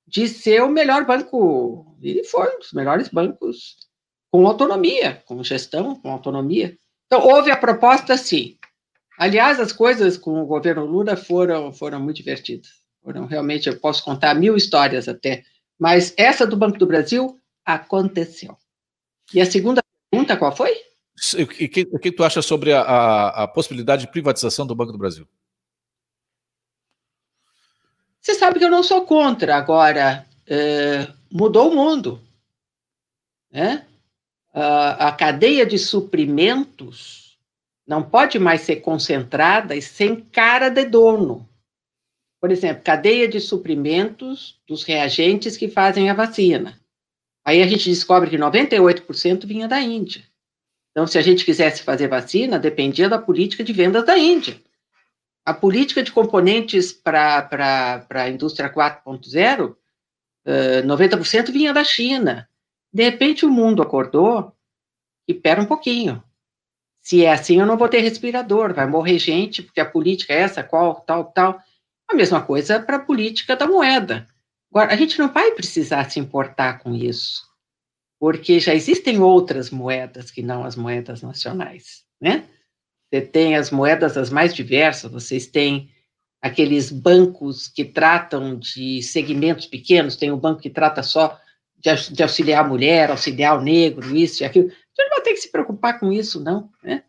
de ser o melhor banco. Ele foi um dos melhores bancos com autonomia, com gestão, com autonomia. Então, houve a proposta, sim. Aliás, as coisas com o governo Lula foram, foram muito divertidas. Foram realmente, eu posso contar mil histórias até, mas essa do Banco do Brasil aconteceu. E a segunda pergunta qual foi? O que, que tu acha sobre a, a, a possibilidade de privatização do Banco do Brasil? Você sabe que eu não sou contra. Agora, é, mudou o mundo. Né? A, a cadeia de suprimentos não pode mais ser concentrada e sem cara de dono. Por exemplo, cadeia de suprimentos dos reagentes que fazem a vacina. Aí a gente descobre que 98% vinha da Índia. Então, se a gente quisesse fazer vacina, dependia da política de vendas da Índia. A política de componentes para a indústria 4.0, uh, 90% vinha da China. De repente, o mundo acordou e pera um pouquinho. Se é assim, eu não vou ter respirador, vai morrer gente, porque a política é essa, qual, tal, tal. A mesma coisa para a política da moeda. Agora, a gente não vai precisar se importar com isso, porque já existem outras moedas que não as moedas nacionais, né? Você tem as moedas as mais diversas, vocês têm aqueles bancos que tratam de segmentos pequenos, tem o um banco que trata só de, de, auxiliar a mulher, auxiliar o negro, isso e aquilo. Você não ter que se preocupar com isso, não, né?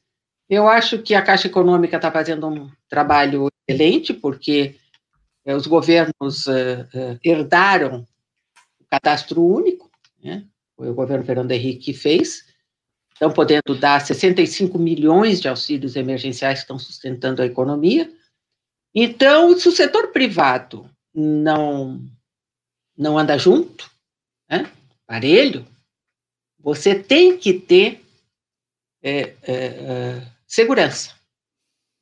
Eu acho que a Caixa Econômica está fazendo um trabalho excelente, porque é, os governos uh, uh, herdaram o cadastro único, né? O governo Fernando Henrique que fez, estão podendo dar 65 milhões de auxílios emergenciais que estão sustentando a economia. Então, se o setor privado não, não anda junto, né, parelho, você tem que ter é, é, é, segurança.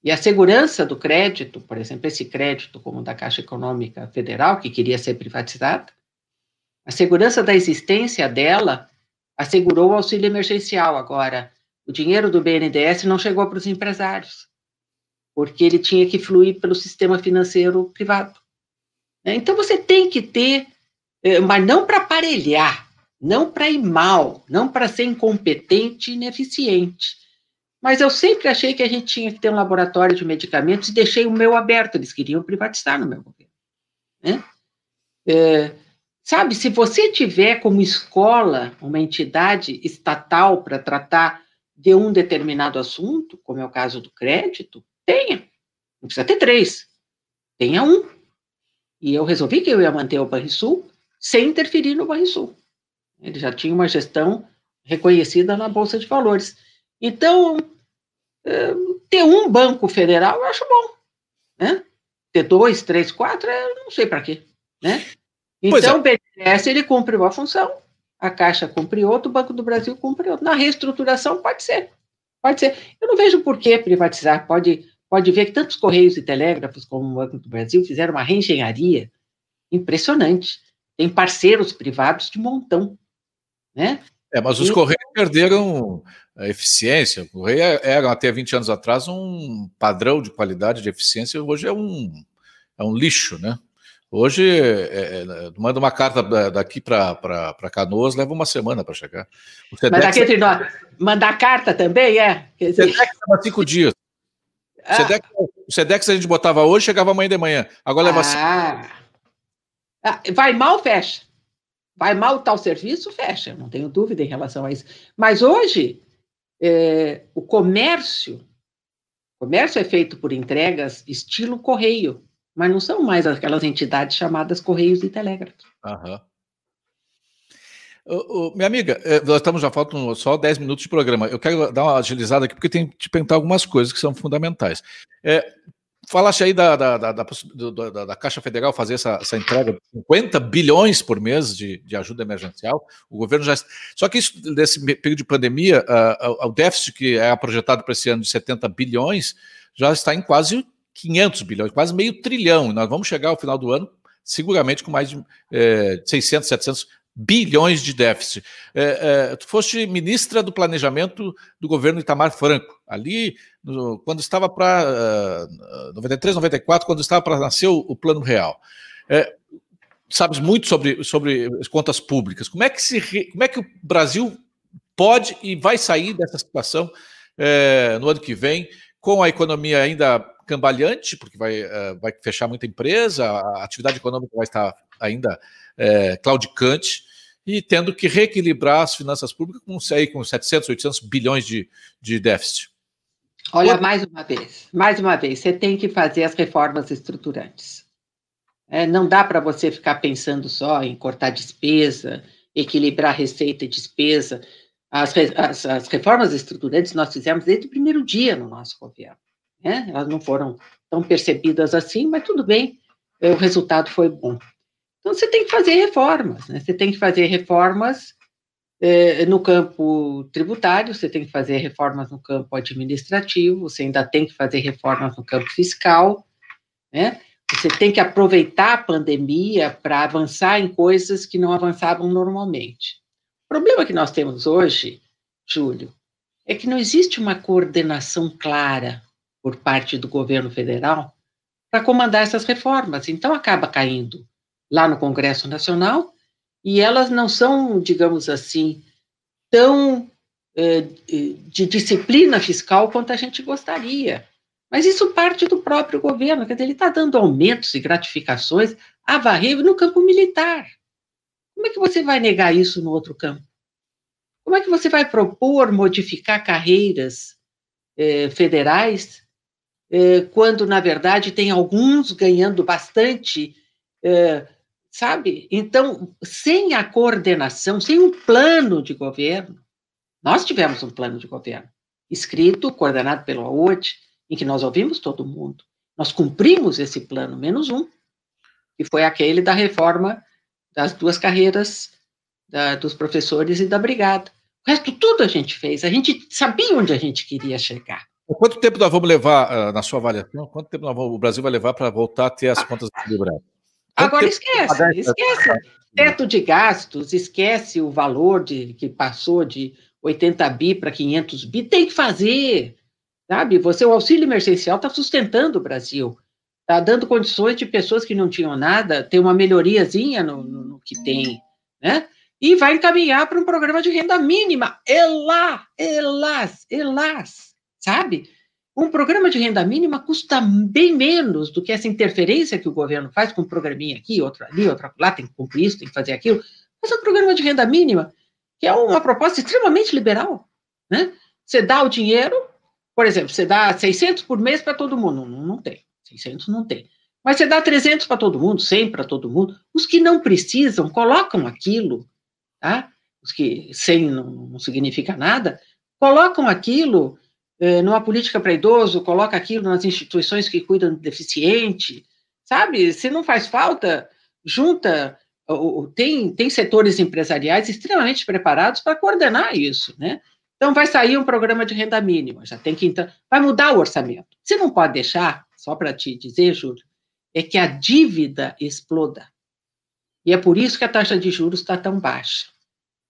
E a segurança do crédito, por exemplo, esse crédito como da Caixa Econômica Federal, que queria ser privatizada, a segurança da existência dela assegurou o auxílio emergencial. Agora, o dinheiro do BNDES não chegou para os empresários, porque ele tinha que fluir pelo sistema financeiro privado. Né? Então, você tem que ter, eh, mas não para aparelhar, não para ir mal, não para ser incompetente e ineficiente, mas eu sempre achei que a gente tinha que ter um laboratório de medicamentos e deixei o meu aberto. Eles queriam privatizar no meu governo. Né? É, sabe, se você tiver como escola uma entidade estatal para tratar de um determinado assunto, como é o caso do crédito, tenha. Não precisa ter três. Tenha um. E eu resolvi que eu ia manter o Banrisul sem interferir no Banrisul. Ele já tinha uma gestão reconhecida na Bolsa de Valores. Então, é, ter um banco federal eu acho bom, né? Ter dois, três, quatro, eu não sei para quê, né? Então, é. o BNDES, ele cumpre uma função, a Caixa cumpre outro, o Banco do Brasil cumpre outro. Na reestruturação, pode ser, pode ser. Eu não vejo por que privatizar, pode, pode ver que tantos Correios e Telégrafos como o Banco do Brasil fizeram uma reengenharia impressionante. Tem parceiros privados de montão, né? É, mas os e... Correios perderam a eficiência. O Correio era, até 20 anos atrás, um padrão de qualidade de eficiência, hoje é um, é um lixo, né? Hoje, é, é, manda uma carta daqui para Canoas, leva uma semana para chegar. Mas aqui entre nós, mandar carta também é? O Sedex leva cinco dias. Ah. O, Sedex, o Sedex a gente botava hoje, chegava amanhã de manhã. Agora leva ah. cinco. Ah, vai mal, fecha. Vai mal tal serviço, fecha. Não tenho dúvida em relação a isso. Mas hoje, é, o comércio, o comércio é feito por entregas estilo correio, mas não são mais aquelas entidades chamadas correios e telégrafos. Aham. minha amiga, é, nós estamos já faltam só 10 minutos de programa. Eu quero dar uma agilizada aqui, porque tem que te perguntar algumas coisas que são fundamentais. É, Falaste aí da, da, da, da, Caixa Federal fazer essa, essa, entrega de 50 bilhões por mês de, de, ajuda emergencial. O governo já. Só que isso, nesse período de pandemia, uh, o déficit que é projetado para esse ano de 70 bilhões já está em quase 500 bilhões, quase meio trilhão. Nós vamos chegar ao final do ano, seguramente, com mais de eh, 600, 700 bilhões de déficit. É, é, tu foste ministra do Planejamento do governo Itamar Franco, ali, no, quando estava para uh, 93, 94, quando estava para nascer o, o, Plano Real. É, sabes muito sobre, sobre as contas públicas. Como é, que se, como é que o Brasil pode e vai sair dessa situação é, no ano que vem com a economia ainda cambaleante, porque vai, uh, vai fechar muita empresa, a atividade econômica vai estar ainda é, claudicante e tendo que reequilibrar as finanças públicas com, aí, com 700, 800 bilhões de, de déficit. Olha, mais uma vez, mais uma vez, você tem que fazer as reformas estruturantes. É, não dá para você ficar pensando só em cortar despesa, equilibrar receita e despesa. As, as, as reformas estruturantes nós fizemos desde o primeiro dia no nosso governo. Né? Elas não foram tão percebidas assim, mas tudo bem, o resultado foi bom. Então, você tem que fazer reformas, né? Você tem que fazer reformas eh, no campo tributário, você tem que fazer reformas no campo administrativo, você ainda tem que fazer reformas no campo fiscal, né? Você tem que aproveitar a pandemia para avançar em coisas que não avançavam normalmente. Problema que nós temos hoje, Júlio, é que não existe uma coordenação clara por parte do governo federal para comandar essas reformas. Então, acaba caindo lá no Congresso Nacional, e elas não são, digamos assim, tão eh, de disciplina fiscal quanto a gente gostaria. Mas isso parte do próprio governo, quer dizer, ele está dando aumentos e gratificações a varrer no campo militar. Como é que você vai negar isso no outro campo? Como é que você vai propor modificar carreiras eh, federais eh, quando, na verdade, tem alguns ganhando bastante eh, sabe? Então, sem a coordenação, sem um plano de governo, nós tivemos um plano de governo escrito, coordenado pelo AOT, em que nós ouvimos todo mundo. Nós cumprimos esse plano, menos um, que foi aquele da reforma das duas carreiras da, dos professores e da brigada. O resto tudo a gente fez, a gente sabia onde a gente queria chegar. Quanto tempo nós vamos levar, na sua avaliação, quanto tempo vamos, o Brasil vai levar para voltar a ter as contas equilibradas? Agora esquece, esquece. Teto de gastos, esquece o valor de que passou de 80 bi para 500 bi, tem que fazer, sabe? Você, o auxílio emergencial está sustentando o Brasil, está dando condições de pessoas que não tinham nada ter uma melhoriazinha no, no, que tem, né? E vai encaminhar para um programa de renda mínima, elá, elás, elás, sabe? Um programa de renda mínima custa bem menos do que essa interferência que o governo faz com um programinha aqui, outro ali, outro lá, tem que cumprir isso, tem que fazer aquilo. Mas é um programa de renda mínima, que é uma proposta extremamente liberal. Né? Você dá o dinheiro, por exemplo, você dá 600 por mês para todo mundo. Não, não tem. 600 não tem. Mas você dá 300 para todo mundo, 100 para todo mundo. Os que não precisam, colocam aquilo, tá? Os que 100 não, não significa nada, colocam aquilo é, numa política para idoso, coloca aquilo nas instituições que cuidam do deficiente, sabe? Se não faz falta, junta. Tem, tem setores empresariais extremamente preparados para coordenar isso, né? Então, vai sair um programa de renda mínima, já tem que vai mudar o orçamento. Você não pode deixar, só para te dizer, Júlio, é que a dívida exploda. E é por isso que a taxa de juros está tão baixa.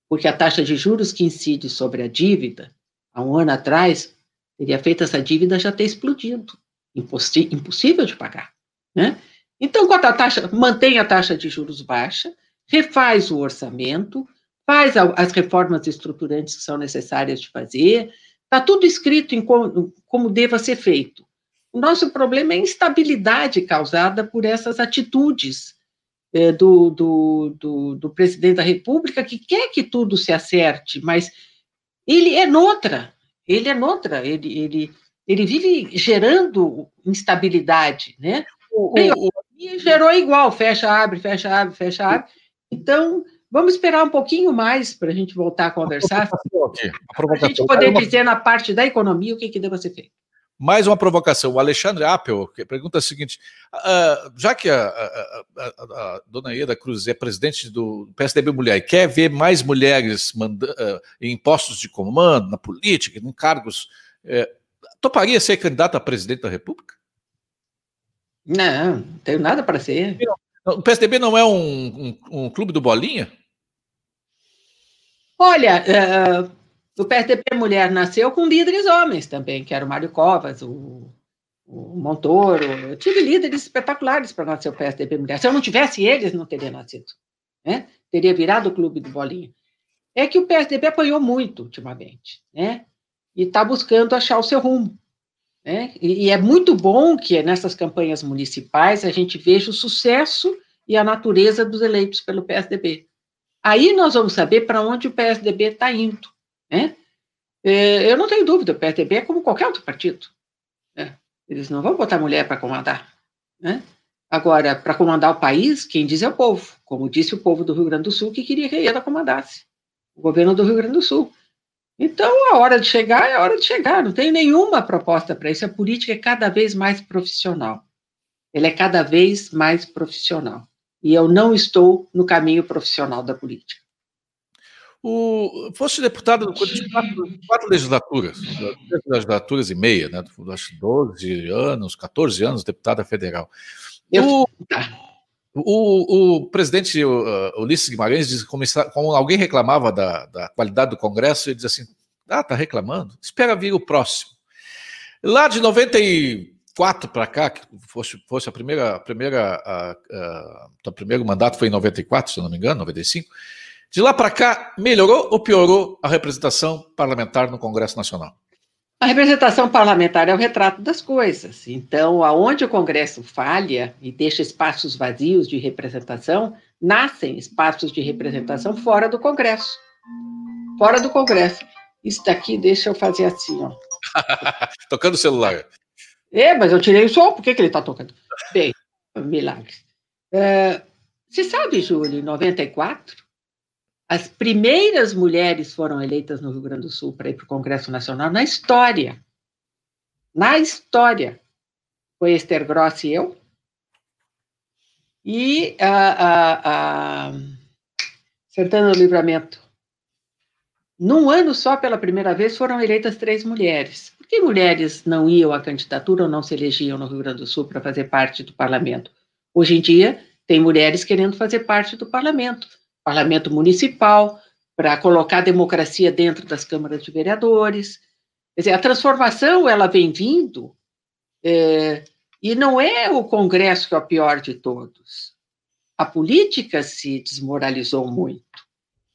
Porque a taxa de juros que incide sobre a dívida, há um ano atrás, teria feito essa dívida já ter explodido. impossível de pagar. Né? Então, quando a taxa, mantém a taxa de juros baixa, refaz o orçamento, faz as reformas estruturantes que são necessárias de fazer, está tudo escrito em como, como deva ser feito. O nosso problema é a instabilidade causada por essas atitudes é, do, do, do, do, presidente da República, que quer que tudo se acerte, mas ele é noutra, ele é noutra, ele, ele, ele vive gerando instabilidade, né? O, o, o... E gerou igual, fecha, abre, fecha, abre, fecha, abre. Então, vamos esperar um pouquinho mais para a gente voltar a conversar. Para a gente poder dizer na parte da economia o que, que deva ser feito. Mais uma provocação. O Alexandre Appel pergunta o seguinte: uh, já que a, a, a, a, dona Ieda Cruz é presidente do PSDB Mulher e quer ver mais mulheres manda, uh, em postos de comando, na política, em cargos, uh, toparia ser candidata a presidente da República? Não, não tenho nada para ser. O PSDB não é um, um, um clube do Bolinha? Olha, o PSDB Mulher nasceu com líderes homens também, que era o Mário Covas, o, o Montoro. Eu tive líderes espetaculares para nascer o PSDB Mulher. Se eu não tivesse eles, não teria nascido. Né? Teria virado o clube do Bolinha. É que o PSDB apanhou muito ultimamente, né? E está buscando achar o seu rumo. Né? E, e é muito bom que nessas campanhas municipais a gente veja o sucesso e a natureza dos eleitos pelo PSDB. Aí nós vamos saber para onde o PSDB está indo. Né? Eu não tenho dúvida, o PSDB é como qualquer outro partido. Né? Eles não vão botar mulher para comandar. Né? Agora, para comandar o país, quem diz é o povo, como disse o povo do Rio Grande do Sul que queria que ela comandasse, o governo do Rio Grande do Sul. Então, a hora de chegar é a hora de chegar, não tem nenhuma proposta para isso. A política é cada vez mais profissional. Ela é cada vez mais profissional. E eu não estou no caminho profissional da política. O, foste deputado de quatro, quatro legislaturas, três legislaturas e meia, né? Acho 12 anos, 14 anos, deputada federal. O, o, o presidente Ulisses Guimarães diz como, alguém reclamava da, da, qualidade do Congresso, ele diz assim: ah, tá reclamando, espera vir o próximo. Lá de 94 para cá, que fosse, fosse a primeira, a primeira, a, a, o primeiro mandato foi em 94, se não me engano, 95. De lá para cá, melhorou ou piorou a representação parlamentar no Congresso Nacional? A representação parlamentar é o retrato das coisas. Então, aonde o Congresso falha e deixa espaços vazios de representação, nascem espaços de representação fora do Congresso. Fora do Congresso. Isso daqui, deixa eu fazer assim, ó. Tocando o celular. É, mas eu tirei o som, por que, que ele está tocando? Bem, milagre. Uh, você sabe, Júlio, em 94, as primeiras mulheres foram eleitas no Rio Grande do Sul para ir para o Congresso Nacional na história. Na história. Foi Esther Gross e eu. E a, a, a Santana do Livramento. Num ano só, pela primeira vez, foram eleitas três mulheres. Por que mulheres não iam à candidatura ou não se elegiam no Rio Grande do Sul para fazer parte do parlamento? Hoje em dia, tem mulheres querendo fazer parte do parlamento parlamento municipal, para colocar a democracia dentro das câmaras de vereadores. Quer dizer, a transformação ela vem vindo, é, e não é o Congresso que é o pior de todos. A política se desmoralizou muito.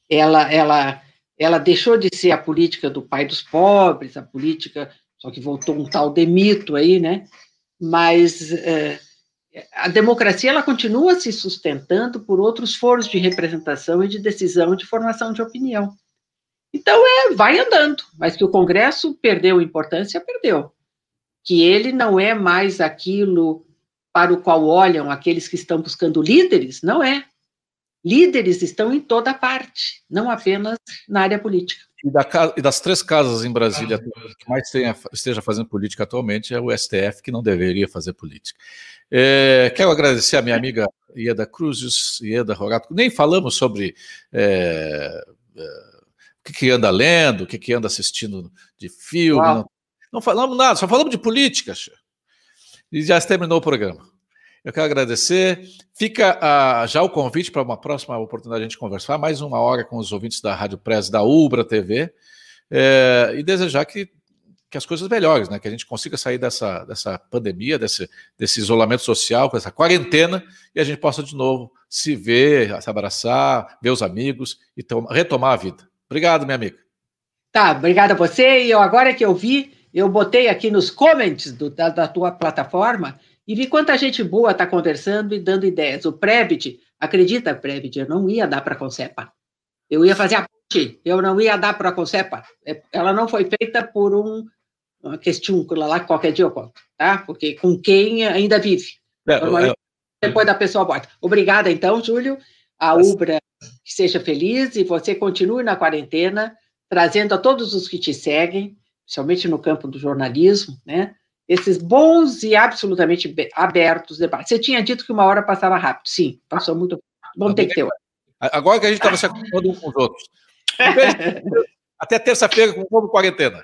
Ela, ela, ela deixou de ser a política do pai dos pobres, a política, só que voltou um tal demito aí, né? Mas é, a democracia ela continua se sustentando por outros foros de representação e de decisão e de formação de opinião. Então, é, vai andando, mas que o Congresso perdeu importância, perdeu. Que ele não é mais aquilo para o qual olham aqueles que estão buscando líderes, não é. Líderes estão em toda parte, não apenas na área política. E, da, e das três casas em Brasília que mais tenha, esteja fazendo política atualmente é o STF, que não deveria fazer política. É, quero agradecer a minha amiga Ieda Cruzes, Ieda Rogato. Nem falamos sobre é, é, o que, que, anda lendo, o que, que anda assistindo de filme. Não, não, falamos nada, só falamos de política. E já terminou o programa. Eu quero agradecer. Fica ah, já o convite para uma próxima oportunidade de a gente conversar, mais uma hora com os ouvintes da Rádio Press da Ubra TV, é, e desejar que que as coisas melhores, né? Que a gente consiga sair dessa, dessa pandemia, desse, desse isolamento social, com essa quarentena, e a gente possa de novo se ver, se abraçar, ver os amigos e retomar a vida. Obrigado, minha amiga. Tá, obrigada a você. E eu, agora que eu vi, eu botei aqui nos comments do, da, da, tua plataforma e vi quanta gente boa está conversando e dando ideias. O Prebit, acredita, Prebit, eu não ia dar para a Concepa. Eu ia fazer a ponte, eu não ia dar para a Concepa. É, ela não foi feita por um uma questão lá que qualquer dia eu conto, tá? Porque com quem ainda vive. É, é, depois da pessoa morta. Obrigada, então, Júlio. A Ubra que seja feliz e você continue na quarentena, trazendo a todos os que te seguem, principalmente no campo do jornalismo, né? Esses bons e absolutamente abertos debates. Você tinha dito que uma hora passava rápido. Sim, passou muito rápido. Vamos ter que ter outra. Agora que a gente estava se acostumando uns com os outros. Até terça-feira com o povo quarentena.